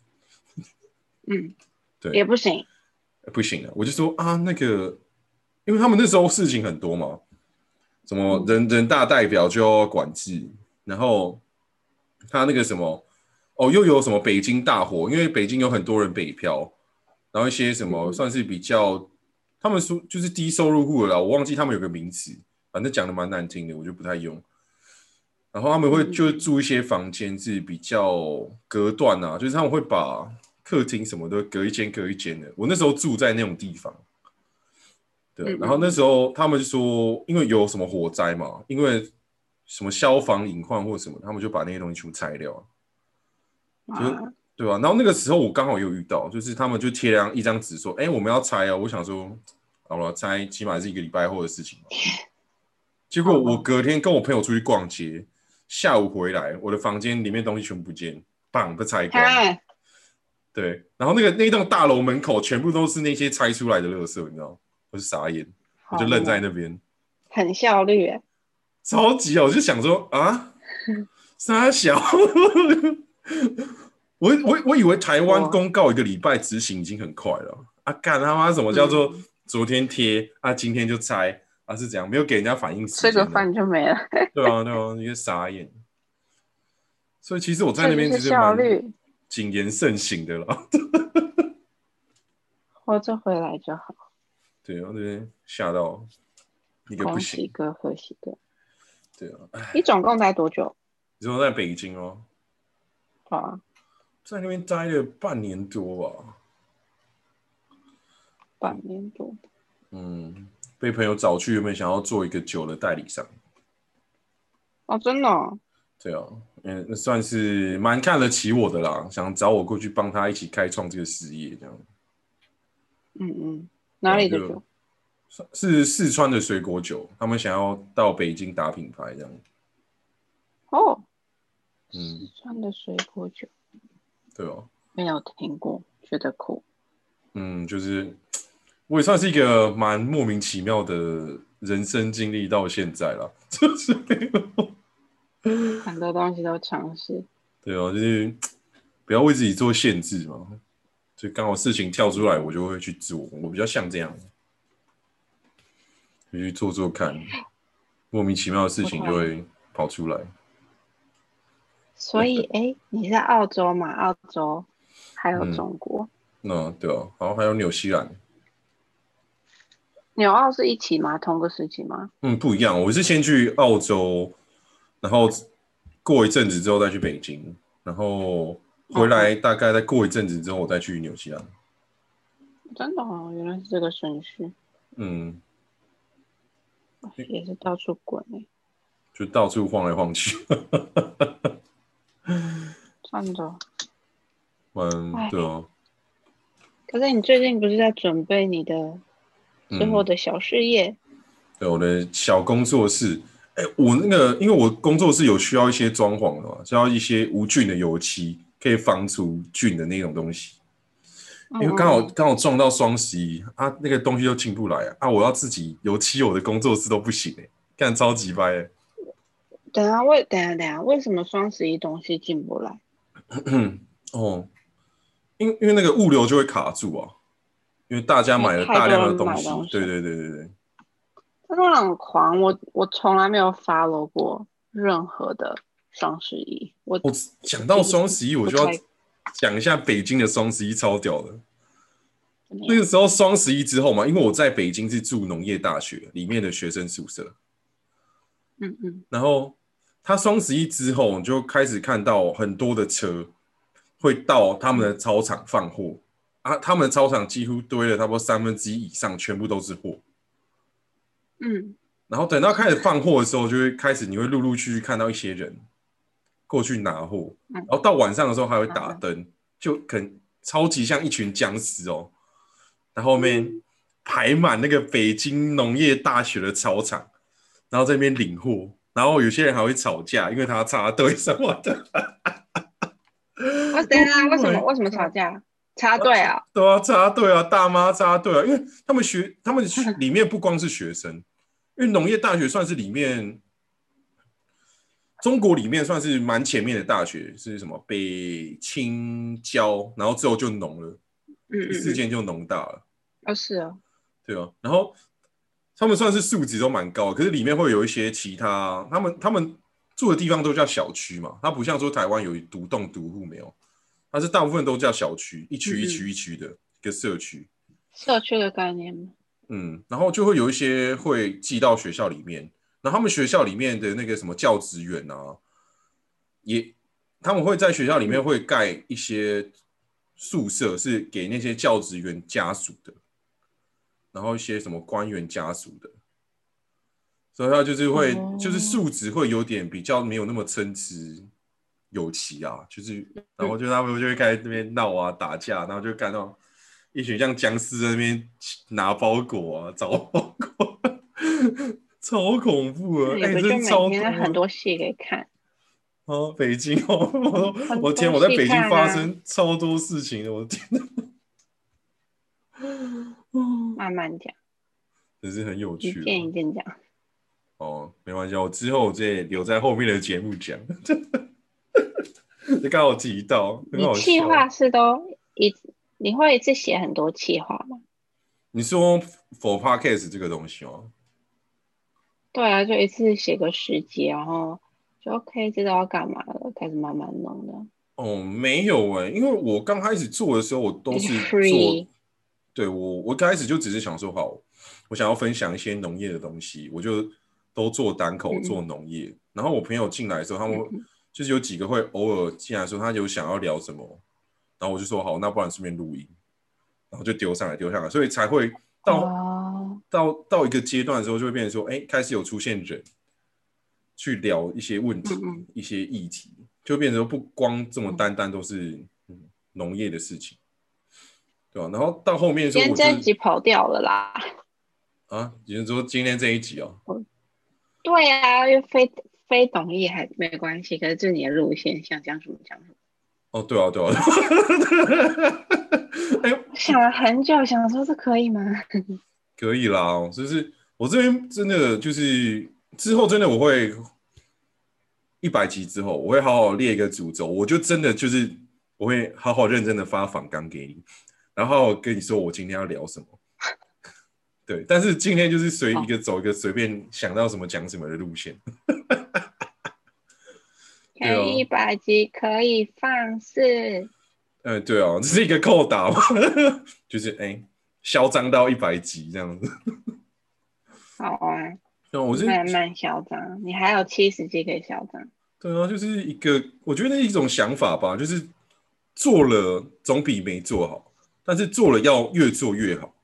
嗯，对也不行。不行了，我就说啊，那个，因为他们那时候事情很多嘛，什么人人大代表就要管制，然后他那个什么，哦，又有什么北京大火，因为北京有很多人北漂，然后一些什么嗯算是比较，他们说就是低收入户了，我忘记他们有个名词，反正讲的蛮难听的，我就不太用。然后他们会嗯就住一些房间是比较隔断啊，就是他们会把客厅什么都隔一间隔一间的。我那时候住在那种地方，对，嗯然后那时候他们就说，因为有什么火灾嘛，因为什么消防隐患或什么，他们就把那些东西全部拆掉，就对吧、然后那个时候我刚好有遇到，就是他们就贴了一张纸说，哎，我们要拆啊。我想说，好了，拆起码是一个礼拜后的事情嘛。结果我隔天跟我朋友出去逛街，下午回来，我的房间里面东西全部不见，棒被拆光。对，然后那个那栋大楼门口全部都是那些拆出来的垃圾，你知道吗？我就傻眼，我就愣在那边，很效率耶。超级啊！我就想说啊，傻小，我我我以为台湾公告一个礼拜执行已经很快了啊，干他妈什么叫做嗯昨天贴啊，今天就拆啊？是怎样？没有给人家反应时吃个？饭就没了，对啊，对啊，一个傻眼。所以其实我在那边只是其实蛮效率，谨言慎行的了。活着回来就好。对啊，那边吓到一个不恭喜行。哥，贺喜哥。对啊，哎，你总共待多久？你说在北京哦，啊，在那边待了半年多吧。半年多。嗯，被朋友找去，原本想要做一个酒的代理商。哦，真的哦、对啊，嗯，那算是蛮看得起我的啦，想找我过去帮他一起开创这个事业，这样。嗯嗯，哪里的酒？是四川的水果酒，他们想要到北京打品牌，这样。哦，嗯，四川的水果酒对哦，没有听过，觉得酷。嗯，就是我也算是一个蛮莫名其妙的人生经历到现在了，就是很多东西都尝试。对哦，就是不要为自己做限制嘛。就刚好事情跳出来，我就会去做。我比较像这样，就去做做看，莫名其妙的事情就会跑出来。所以，哎，你在澳洲嘛？澳洲还有嗯中国，那对啊，然后还有纽西兰，纽澳是一起吗？同个时期吗？嗯，不一样。我是先去澳洲，然后过一阵子之后再去北京，然后回来大概再过一阵子之后我再去纽西兰。真的哦，原来是这个顺序，嗯，也是到处滚哎，就到处晃来晃去。真的。嗯，哎对哦，可是你最近不是在准备你的之后嗯，的小事业？对我的小工作室。哎、我那个，因为我工作室有需要一些装潢的嘛，需要一些无菌的油漆，可以防除菌的那种东西。因为刚好嗯刚好撞到双十一啊，那个东西又进不来啊，啊我要自己油漆我的工作室都不行哎、干超级掰哎、等下为等下等下，为什么双十一东西进不来？哦，因因为那个物流就会卡住啊，因为大家买了大量的东西对对对对对，真的很狂，我我从来没有 follow 过任何的双十一。我我讲到双十一，我就要讲一下北京的双十一，超屌的。那个时候双十一之后嘛，因为我在北京是住农业大学里面的学生宿舍，嗯嗯，然后他双十一之后，你就开始看到很多的车会到他们的操场放货。啊，他们的操场几乎堆了差不多三分之一以上，全部都是货。嗯，然后等到开始放货的时候，就会开始你会陆陆续续看到一些人过去拿货，嗯然后到晚上的时候还会打灯，就很超级像一群僵尸哦。然后后面排满那个北京农业大学的操场，然后在那边领货，然后有些人还会吵架，因为他插队什么的。我等一下，为什么为什么吵架？插队啊？对啊，插队啊，大妈插队啊，因为他们学，他们 里面不光是学生，因为农业大学算是里面中国里面算是蛮前面的大学，是什么北青交，然后之后就农了，嗯嗯嗯，第四间就农大了，哦是啊，对啊，然后他们算是素质都蛮高，可是里面会有一些其他，他们他们住的地方都叫小区嘛，它不像说台湾有独栋独户没有，它是大部分都叫小区，一区一区一区的一个社区。社区的概念？嗯，然后就会有一些会寄到学校里面，他们学校里面的那个什么教职员啊，也他们会在学校里面会盖一些宿舍，是给那些教职员家属的，然后一些什么官员家属的，所以他就是会、哦就是素质会有点比较没有那么参差有齐啊，就是然后就他们就会开始那边闹啊打架，然后就看到一群像僵尸在那边拿包裹啊找包裹，超恐怖啊，哎、真的超每天多很多戏可以看？哦，北京哦，我很我天，我在北京发生超多事情的，我的天哪，慢慢讲，真是很有一趣一件一件讲。哦，没关系，我之后再留在后面的节目讲，就刚好提到，你计划是都一你会一次写很多计划吗？你说 for podcast 这个东西吗？对啊，就一次写个十集，然后就 OK 知道要干嘛了，开始慢慢弄的。哦，没有哎、因为我刚开始做的时候，我都是 Free 做，对我我刚开始就只是想说，好，我想要分享一些农业的东西，我就都做单口嗯。做农业。然后我朋友进来的时候，他们嗯就是有几个会偶尔进来说他有想要聊什么，然后我就说好，那不然顺便录音，然后就丢上来丢上来，所以才会到、哦，到到一个阶段的时候，就会变成说，哎，开始有出现人去聊一些问题、一些议题，就变成说不光这么单单都是嗯农业的事情，对吧、然后到后面的时候，今天这一集跑掉了啦。啊，也就是说今天这一集哦，对啊，因为非非懂艺还没关系，可是就你的路线想讲什么讲什么。哦，对啊，对啊 哎呦，想了很久，想说这可以吗？可以啦，就是我这边真的就是之后真的我会一百集之后，我会好好列一个主轴，我就真的就是我会好好认真的发访纲给你，然后跟你说我今天要聊什么。对，但是今天就是随一个走一个随便想到什么讲什么的路线。对可哦以一百集可以放肆，嗯，对哦，这是一个扣打嘛，就是哎，嚣张到一百集这样子。好啊，那我是慢慢嚣张。你还有七十集可以嚣张。对啊，就是一个，我觉得一种想法吧，就是做了总比没做好，但是做了要越做越好。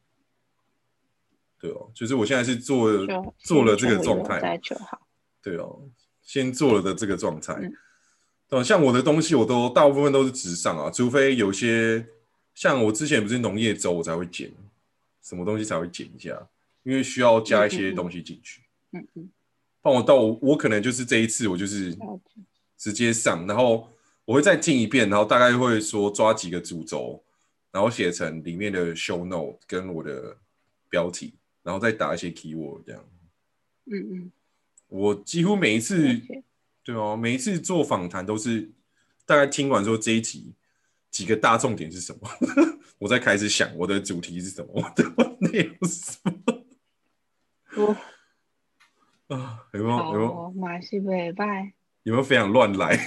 对哦，就是我现在是做做了这个状态，就好。对哦，先做了的这个状态。嗯对啊，像我的东西，我都大部分都是直上啊，除非有些像我之前不是农业周，我才会剪，什么东西才会剪一下，因为需要加一些东西进去。嗯嗯，帮我到我我可能就是这一次我就是直接上，然后我会再进一遍，然后大概会说抓几个主轴，然后写成里面的 show note 跟我的标题，然后再打一些 keyword 这样。嗯嗯，我几乎每一次对哦，每一次做访谈都是大概听完说这一集几个大重点是什么，我在开始想我的主题是什么，我的内容是什么。我啊，有没有有没有好，马戏北拜。有没有非常乱来？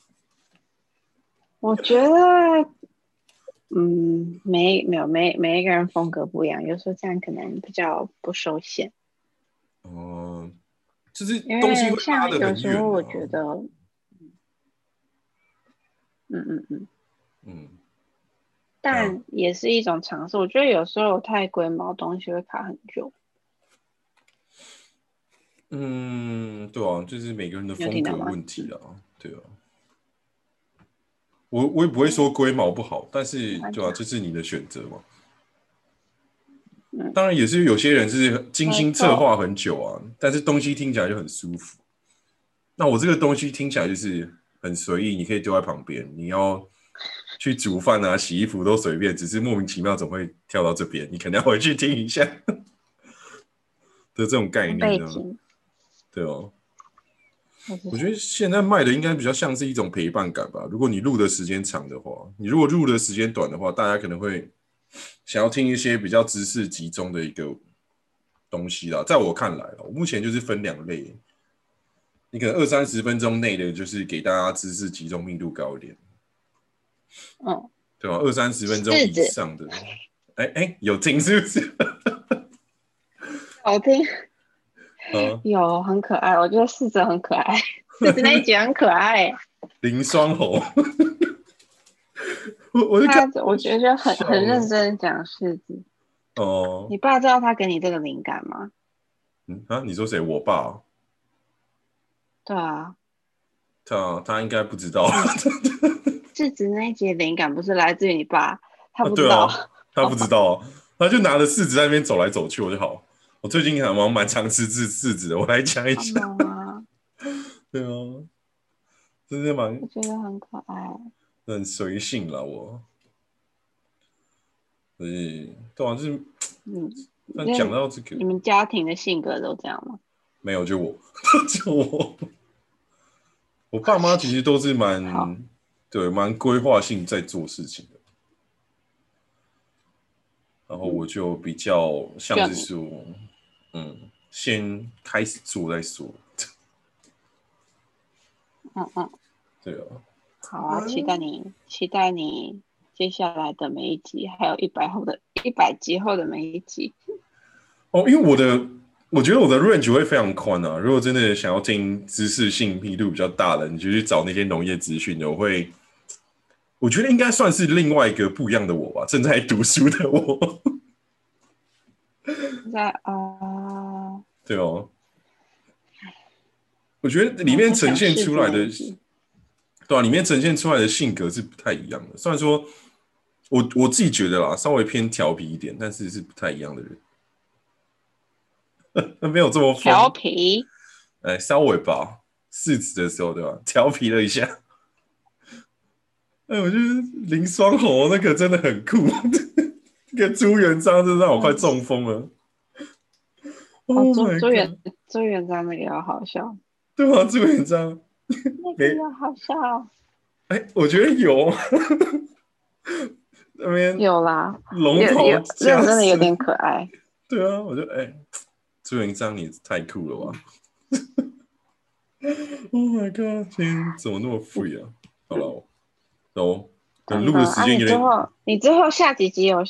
我觉得，嗯，每没有每每一个人风格不一样，有时候这样可能比较不受限。哦、就是因东西会拉。有时候我觉得，嗯嗯嗯，嗯，但也是一种尝试。我觉得有时候太龟毛，东西会卡很久。嗯，对啊，就是每个人的风格问题啊，对啊。我我也不会说龟毛不好，但是对啊，这是你的选择嘛。嗯当然也是有些人是精心策划很久啊，但是东西听起来就很舒服。那我这个东西听起来就是很随意，你可以丢在旁边，你要去煮饭啊、洗衣服都随便，只是莫名其妙总会跳到这边，你肯定要回去听一下的这种概念对哦。我觉得现在卖的应该比较像是一种陪伴感吧。如果你录的时间长的话，你如果录的时间短的话，大家可能会想要听一些比较知识集中的一个东西啦。在我看来啦，我目前就是分两类，你可能二三十分钟内的，就是给大家知识集中密度高一点，嗯，对吧？二三十分钟以上的，哎哎，有听是不是？好听，啊，有很可爱，我觉得柿子很可爱，柿子那一集很可爱。林双红，我我就他看我觉得很很认真地讲柿子。哦，你爸知道他给你这个灵感吗？嗯啊，你说谁？我爸哦、对啊，他他应该不知道，柿子那一集的灵感不是来自于你爸，他不知道。啊，他不知道啊，他就拿着柿子在那边走来走去，我就好。我最近好像蛮常吃柿柿子的，我来讲一好下。啊，对啊，真的蛮我觉得很可爱。很随性了我。所以对啊，就是嗯，那讲到这个你，们家庭的性格都这样吗？没有就我，就我。我爸妈其实都是好蛮对蛮规划性在做事情的，然后我就比较像是说，嗯，先开始做再说。嗯嗯，对啊，好啊，期待你，期待你接下来的每一集，还有一百后的一百集后的每一集。哦，因为我的我觉得我的 range 会非常宽啊。如果真的想要听知识性密度比较大的，你就去找那些农业资讯的。我会，我觉得应该算是另外一个不一样的我吧，正在读书的我。在啊，对哦，我觉得里面呈现出来的对啊，里面呈现出来的性格是不太一样的。虽然说我我自己觉得啦，稍微偏调皮一点，但是是不太一样的人。没有这么疯调皮，哎，稍微吧，试子的时候对吧？调皮了一下。哎，我觉得林双猴那个真的很酷，那个朱元璋真的让我快中风了。哦，Oh 朱元朱元璋那个要好笑，对吧？朱元璋，那个要好笑，哎，我觉得有。那边有啦，龙头这加个真的有身点可爱。对啊，我就哎，朱元璋你太酷了吧！Oh my god，今天怎么那么 free 啊？好了，哦，可能录的时间有点，啊你之后你之后下几集有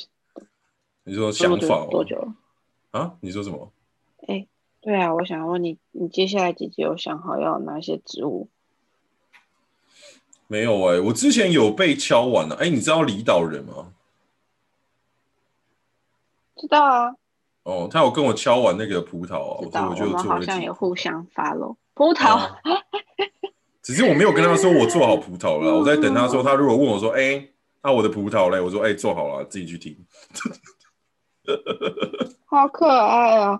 你说想法多久？啊？你说什么？哎，对啊，我想问你，你接下来几集有想好要有哪些植物？没有哎、我之前有被敲完了。哎、你知道离岛人吗？知道啊，哦，他有跟我敲完那个葡萄啊，我就我们好像做了几有互相 follow 葡萄。哦只是我没有跟他说我做好葡萄了，我在等他说，他如果问我说，哎、那、我的葡萄嘞？我说，哎、做好了，自己去听。好可爱哦！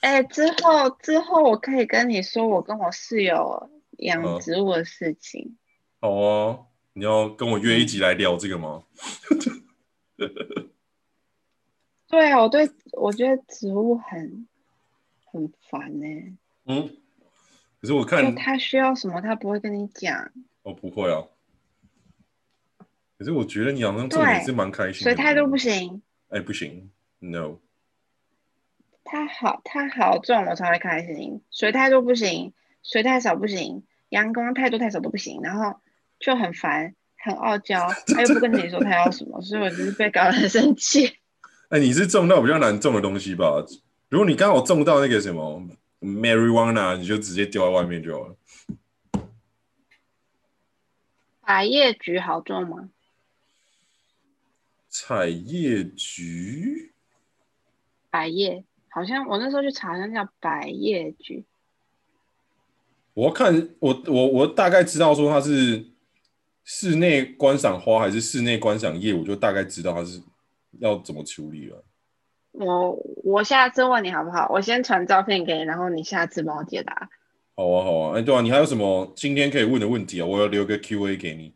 哎、之后之后我可以跟你说，我跟我室友养嗯植物的事情。好啊，你要跟我约一起来聊这个吗？对啊，我对我觉得植物很很烦呢、嗯，可是我看他需要什么，他不会跟你讲，哦，不会啊。可是我觉得你好像做的也是蛮开心的。所以态度不行。哎、不行，no。他好，他好重我才会开心，水太多不行，水太少不行，阳光太多太少都不行，然后就很烦，很傲娇，他又不跟你说他要什么，所以我就是被搞得很生气。哎，你是种到比较难种的东西吧？如果你刚好种到那个什么 marijuana，你就直接丢在外面就好了。百叶菊好种吗？彩叶菊，百叶好像我那时候去查，好像叫百叶菊。我看我我我大概知道说它是室内观赏花还是室内观赏叶，我就大概知道它是要怎么处理啊。我我下次问你好不好？我先传照片给你，然后你下次帮我解答。好啊，好啊。哎，对啊，你还有什么今天可以问的问题啊？我要留个 Q&A 给你。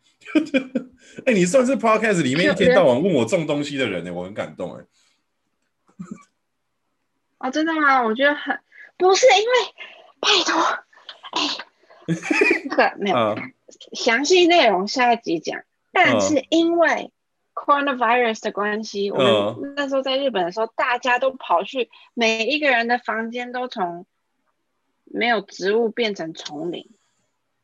哎，你算是 Podcast 里面一天到晚问我这种东西的人呢，我很感动哎。哦，真的吗？我觉得很不是因为拜托，哎，这个没有 详细内容下一集讲，但是因为 coronavirus 的关系，我们那时候在日本的时候，大家都跑去每一个人的房间都从没有植物变成丛林。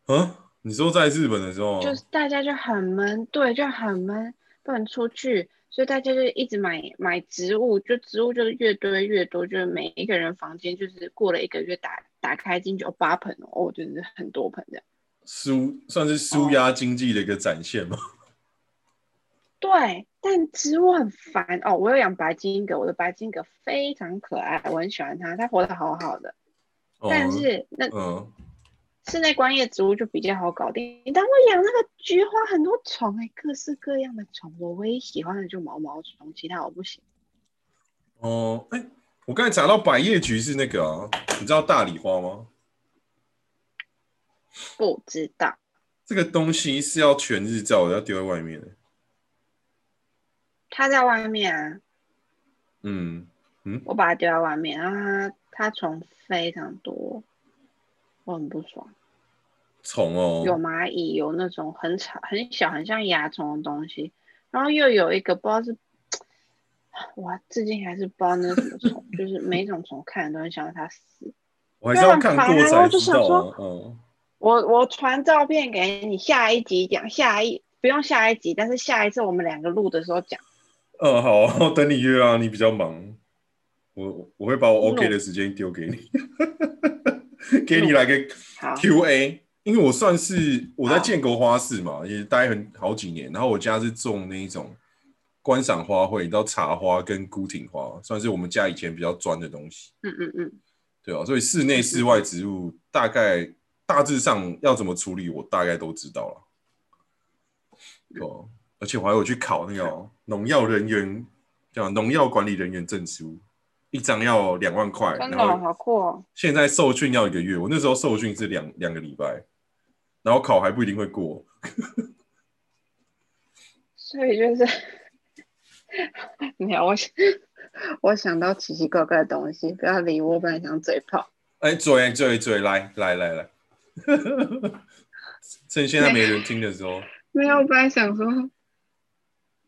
嗯。你说在日本的时候，就是大家就很闷，对，就很闷，不能出去，所以大家就一直买买植物，就植物就是越堆越多，就是每一个人房间就是过了一个月打打开进去有八盆哦，就是很多盆这样。舒算是舒压经济的一个展现吗？对，但植物很烦哦。我有养白金葛，我的白金葛非常可爱，我很喜欢它，它活得好好的。但是那嗯。室内观叶植物就比较好搞定，但我养那个菊花很多虫哎，各式各样的虫。我唯一喜欢的就毛毛虫，其他我不行。哦，哎，我刚才讲到百叶菊是那个啊，你知道大礼花吗？不知道。这个东西是要全日照的，要丢在外面的。它在外面啊。嗯嗯。我把它丢在外面，然后它它虫非常多。我很不爽，虫哦，有蚂蚁，有那种很吵、很小、很像蚜虫的东西，然后又有一个不知道是，我至今还是不知道那是什么虫，就是每种虫看都很想让它死。我还是要看过才知道。嗯，我我传照片给你，下一集讲，下一不用下一集，但是下一次我们两个录的时候讲。嗯，好，等你约啊，你比较忙，我我会把我 OK 的时间丢给你。给你来个 Q&A，因为我算是我在建国花市嘛，也待很好几年。然后我家是种那一种观赏花卉，你知道茶花跟孤挺花，算是我们家以前比较专的东西。嗯嗯嗯，对啊，所以室内、室外植物大概大致上要怎么处理，我大概都知道了。哦，而且我还有去考那个农药人员，叫农药管理人员证书。一张要两万块，真的好酷哦！现在受训要一个月，我那时候受训是两两个礼拜，然后考还不一定会过。所以就是，没有我，我想到奇奇怪怪的东西，不要理我，本来想嘴炮。哎，嘴嘴嘴，来来来来，趁现在没人听的时候。没有，我本来想说。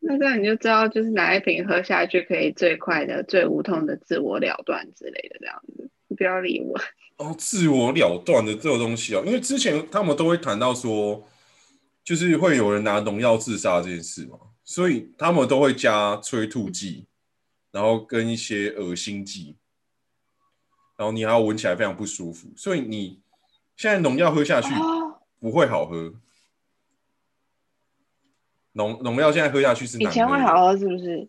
那这样你就知道，就是哪一瓶喝下去可以最快的、最无痛的自我了断之类的，这样子。你不要理我。哦，自我了断的这个东西哦，因为之前他们都会谈到说，就是会有人拿农药自杀这件事嘛，所以他们都会加催吐剂，然后跟一些恶心剂，然后你还要闻起来非常不舒服，所以你现在农药喝下去不会好喝。农农药现在喝下去是以前会好喝是不是？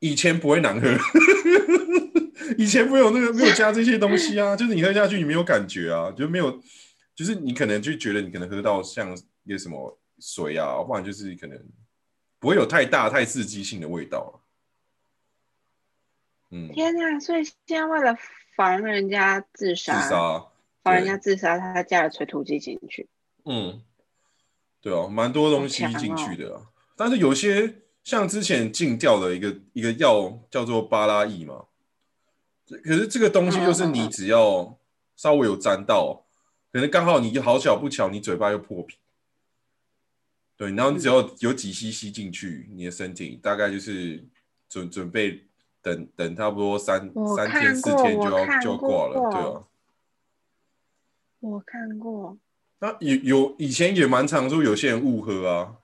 以前不会难喝，以前没有那个没有加这些东西啊，就是你喝下去你没有感觉啊，就没有，就是你可能就觉得你可能喝到像一个什么水啊，或者就是可能不会有太大太刺激性的味道。嗯，天哪！所以现在为了防人家自杀，自杀，防人家自杀，他加了催吐剂进去。嗯。对啊，蛮多东西进去的啊，但是有些像之前禁掉的一个一个药叫做巴拉益嘛，可是这个东西就是你只要稍微有沾到，可能刚好你好巧不巧你嘴巴又破皮，对，然后你只要有几吸吸进去，你的身体大概就是准准备等等差不多三三天四天就要就要挂了，过对啊。我看过，那有有以前也蛮常说有些人误喝啊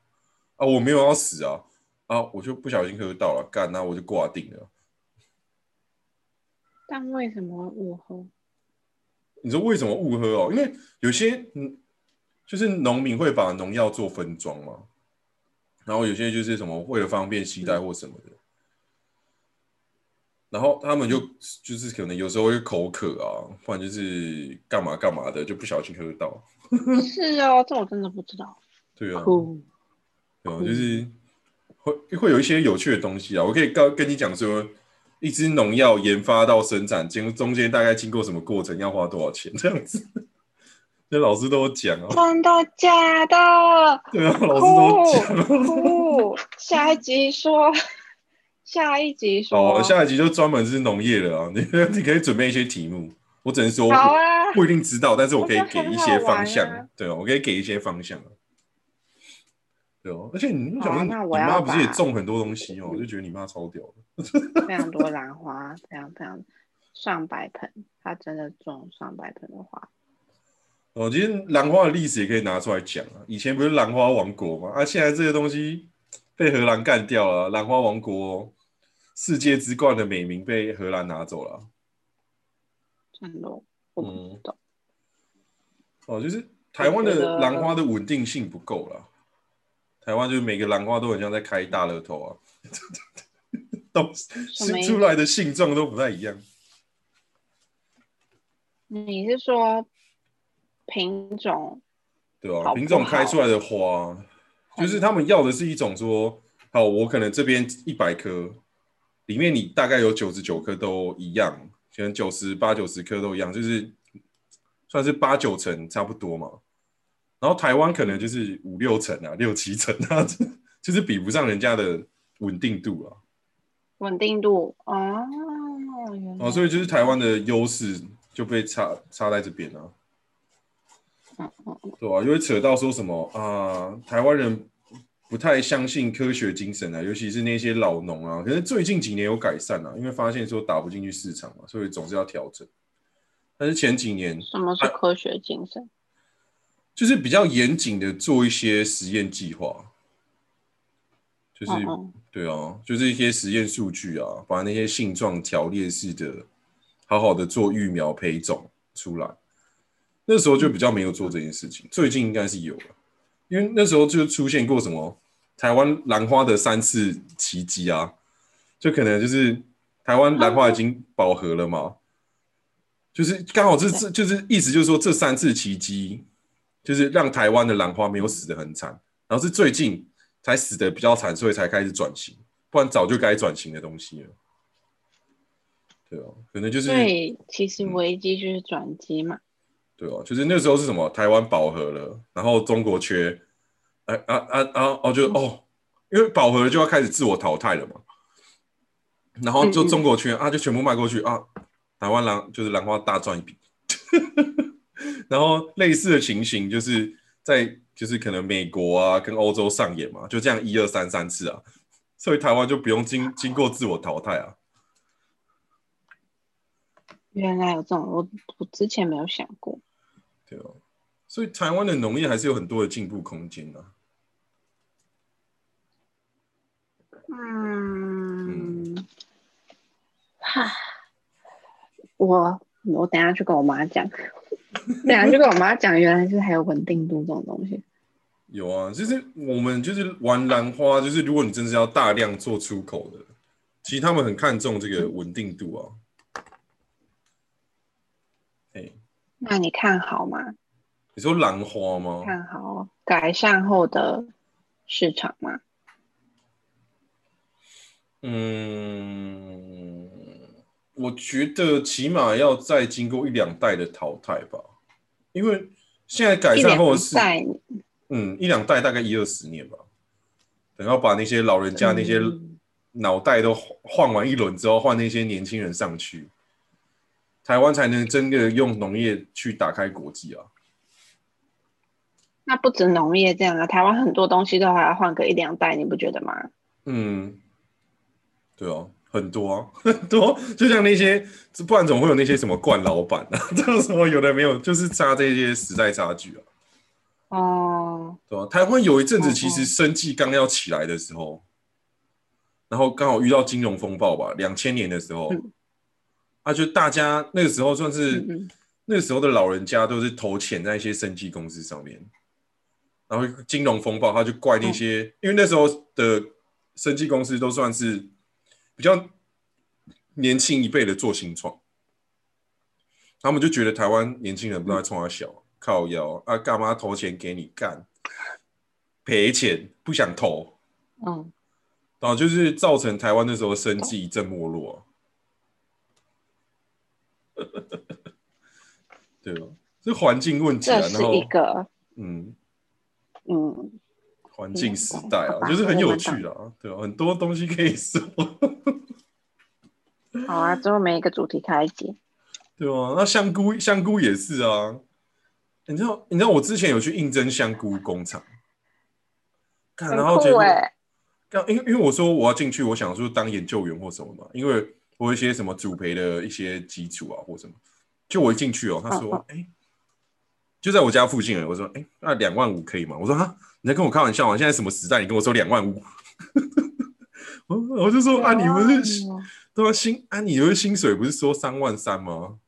啊，我没有要死啊啊，我就不小心喝到了，干那我就挂定了。但为什么误喝？你说为什么误喝哦？因为有些嗯，就是农民会把农药做分装嘛，然后有些就是什么为了方便携带或什么的，然后他们就就是可能有时候会口渴啊，不然就是干嘛干嘛的，就不小心喝到。是哦，这我真的不知道。对啊，酷，对啊，就是会会有一些有趣的东西啊。我可以告跟你讲说，一支农药研发到生产，经中间大概经过什么过程，要花多少钱 这样子。那老师都有讲啊，真的假的？对啊，老师都有讲下一集说，下一集说，哦，下一集就专门是农业了啊。你 你可以准备一些题目，我只能说不一定知道，但是我可以给一些方向。啊对哦，我可以给一些方向啊。对哦，而且你好啊想说，你那我妈不是也把种很多东西哦？我就觉得你妈超屌的。非常多兰花，非常非常上百盆，她真的种上百盆的花。哦，其实兰花的历史也可以拿出来讲啊。以前不是兰花王国吗？啊，现在这些东西被荷兰干掉了，兰花王国世界之冠的美名被荷兰拿走了。真的，我不知道。哦，就是台湾的兰花的稳定性不够了。台湾就是每个兰花都很像在开大乐透啊，都什么意思出来的性状都不太一样。你是说品种？对啊，品种开出来的花，就是他们要的是一种说，好，我可能这边一百颗，里面你大概有九十九颗都一样，可能九十八九十颗都一样，就是算是八九成差不多嘛。然后台湾可能就是五六成啊，六七成啊，就是比不上人家的稳定度啊。稳定度哦，原来哦，所以就是台湾的优势就被差差在这边啊。对啊，因为扯到说什么啊，台湾人不太相信科学精神啊，尤其是那些老农啊。可是最近几年有改善啊，因为发现说打不进去市场嘛，所以总是要调整。但是前几年什么是科学精神？就是比较严谨的做一些实验计划，就是嗯嗯对啊，就是一些实验数据啊，把那些性状条列式的，好好的做育苗培种出来。那时候就比较没有做这件事情，最近应该是有了，因为那时候就出现过什么台湾兰花的三次奇迹啊，就可能就是台湾兰花已经饱和了嘛，就是刚好这这就是意思就是说这三次奇迹，就是让台湾的兰花没有死的很惨，然后是最近才死的比较惨，所以才开始转型，不然早就该转型的东西了。对哦，可能就是其嗯实危机就是转机嘛。对啊，就是那时候是什么？台湾饱和了，然后中国缺，哎啊啊啊哦，就哦，因为饱和了就要开始自我淘汰了嘛，然后就中国缺啊，就全部卖过去啊，台湾兰就是兰花大赚一笔，然后类似的情形就是在就是可能美国啊跟欧洲上演嘛，就这样一二三三次啊，所以台湾就不用经经过自我淘汰啊。原来有这种，我我之前没有想过。对哦，所以台湾的农业还是有很多的进步空间的、嗯，哈，我我等下去跟我妈讲，等下去跟我妈讲，原来是还有稳定度这种东西。有啊，就是我们就是玩兰花，就是如果你真是要大量做出口的，其实他们很看重这个稳定度啊。哎，那你看好吗？你说兰花吗？看好改善后的市场吗？嗯，我觉得起码要再经过一两代的淘汰吧，因为现在改善后的嗯，一两代大概一二十年吧，等要把那些老人家那些嗯脑袋都换完一轮之后，换那些年轻人上去，台湾才能真的用农业去打开国际啊。那不止农业这样啊，台湾很多东西都还要换个一两代，你不觉得吗？嗯，对啊，很多啊，很多，就像那些，不然怎么会有那些什么冠老板啊？这个时候有的没有，就是差这些时代差距啊。哦，对啊？台湾有一阵子其哦实生计刚要起来的时候，然后刚好遇到金融风暴吧，两千年的时候，嗯啊，就大家那个时候算是、那个时候的老人家都是投钱在一些生技公司上面，然后金融风暴他就怪那些，嗯因为那时候的生技公司都算是比较年轻一辈的做新创，他们就觉得台湾年轻人不知道在冲他小。靠腰啊，干嘛投钱给你干？赔钱不想投，嗯，然后就是造成台湾那时候生计一阵没落、对吧？是环境问题啊，然后这是一个嗯，嗯，环境时代啊，就是很有趣啊，对吧？很多东西可以说，好啊，最后每一个主题开一集。对啊？那香菇香菇也是啊，你知道你知道我之前有去应征香菇工厂，看然后结果。酷哎，刚因为因为我说我要进去，我想说当研究员或什么嘛，因为我有一些什么主培的一些基础啊或什么，就我一进去哦，他说嗯哎、就在我家附近而已，我说哎、那两万五可以吗？我说哈，你在跟我开玩笑吗？现在什么时代，你跟我说两万五？我我就说啊，你不是哦对啊薪啊，你的薪水不是说三万三吗？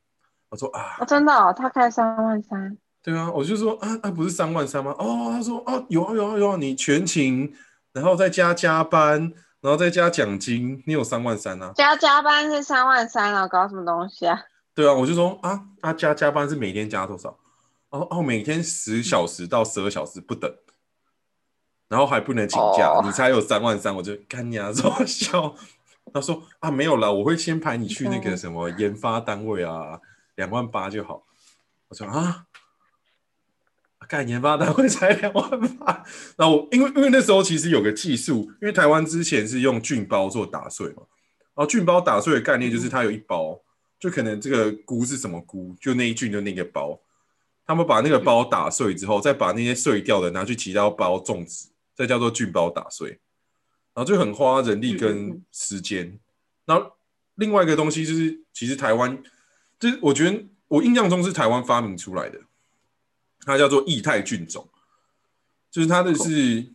我说啊，哦，真的哦，他开三万三，对啊，我就说啊啊，不是三万三吗？哦，他说哦，有啊有啊有啊，你全勤，然后再加加班，然后再加奖金，你有三万三啊？加加班是三万三啊，搞什么东西啊？对啊，我就说啊啊加加班是每天加多少？哦哦，每天十小时到十二小时不等，然后还不能请假，哦你才有三万三，我就干你啊，说笑。他说啊没有啦，我会先排你去那个嗯什么研发单位啊，两万八就好。我说啊，干研发单位才两万八，然后我因为因为那时候其实有个技术，因为台湾之前是用菌包做打碎嘛，然后菌包打碎的概念就是它有一包，就可能这个菇是什么菇，就那一菌就那个包，他们把那个包打碎之后，再把那些碎掉的拿去其他包种植，再叫做菌包打碎，然后就很花人力跟嗯时间。然后另外一个东西就是，其实台湾就是我觉得我印象中是台湾发明出来的，它叫做液态菌种，就是它的是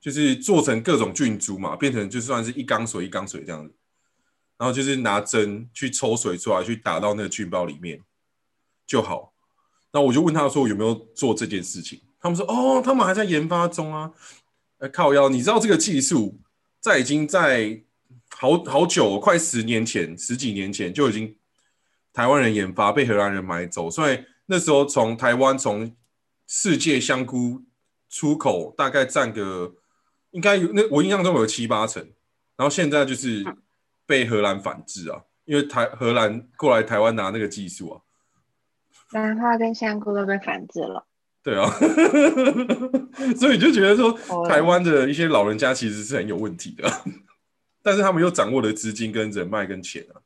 就是做成各种菌株嘛，变成就算是一缸水一缸水这样子，然后就是拿针去抽水出来，去打到那个菌包里面就好。那我就问他说有没有做这件事情，他们说哦，他们还在研发中啊。呃，靠腰，你知道这个技术在已经在好好久，快十年前、十几年前就已经台湾人研发，被荷兰人买走，所以那时候从台湾从世界香菇出口大概占个应该有那我印象中有七八成，然后现在就是被荷兰反制啊，因为台荷兰过来台湾拿那个技术啊，兰花跟香菇都被反制了。对啊，所以就觉得说哦。台湾的一些老人家其实是很有问题的，但是他们又掌握了资金跟人脉跟钱啊，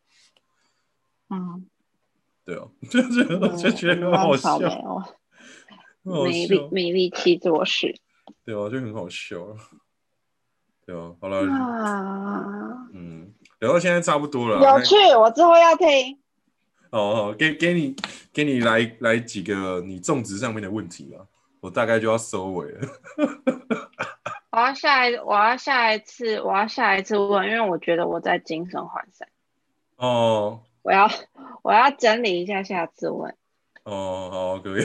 嗯，对啊，就觉得就觉得很好笑，没有，很好没力笑，没力气做事对啊，就很好笑啊，对啊，好了，啊，嗯，聊到现在差不多了啊，有趣，我之后要听。那好好给给你给你来来几个你种植上面的问题吧，我大概就要收尾了。我要下一，我要下一次，我要下一次问，因为我觉得我在精神涣散，哦我要我要整理一下，下次问。哦，好，可以。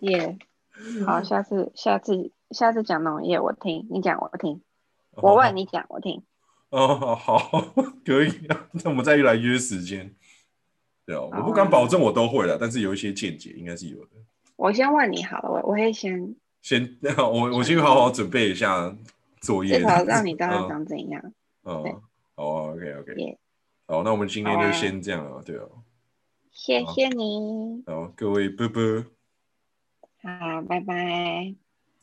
耶、好，下次下次下次讲农业我听，你讲我听，我问你讲我听。哦，好，可以啊。那我们再来约时间。对啊，我不敢保证我都会了，但是有一些见解应该是有的。我先问你好了，我我会先先，我我先好好准备一下作业，至少让你知道它嗯长怎样。嗯对，好啊，OK OK，耶好，那我们今天就先这样了，对哦，谢谢你，好，各位，啵啵。好，拜拜。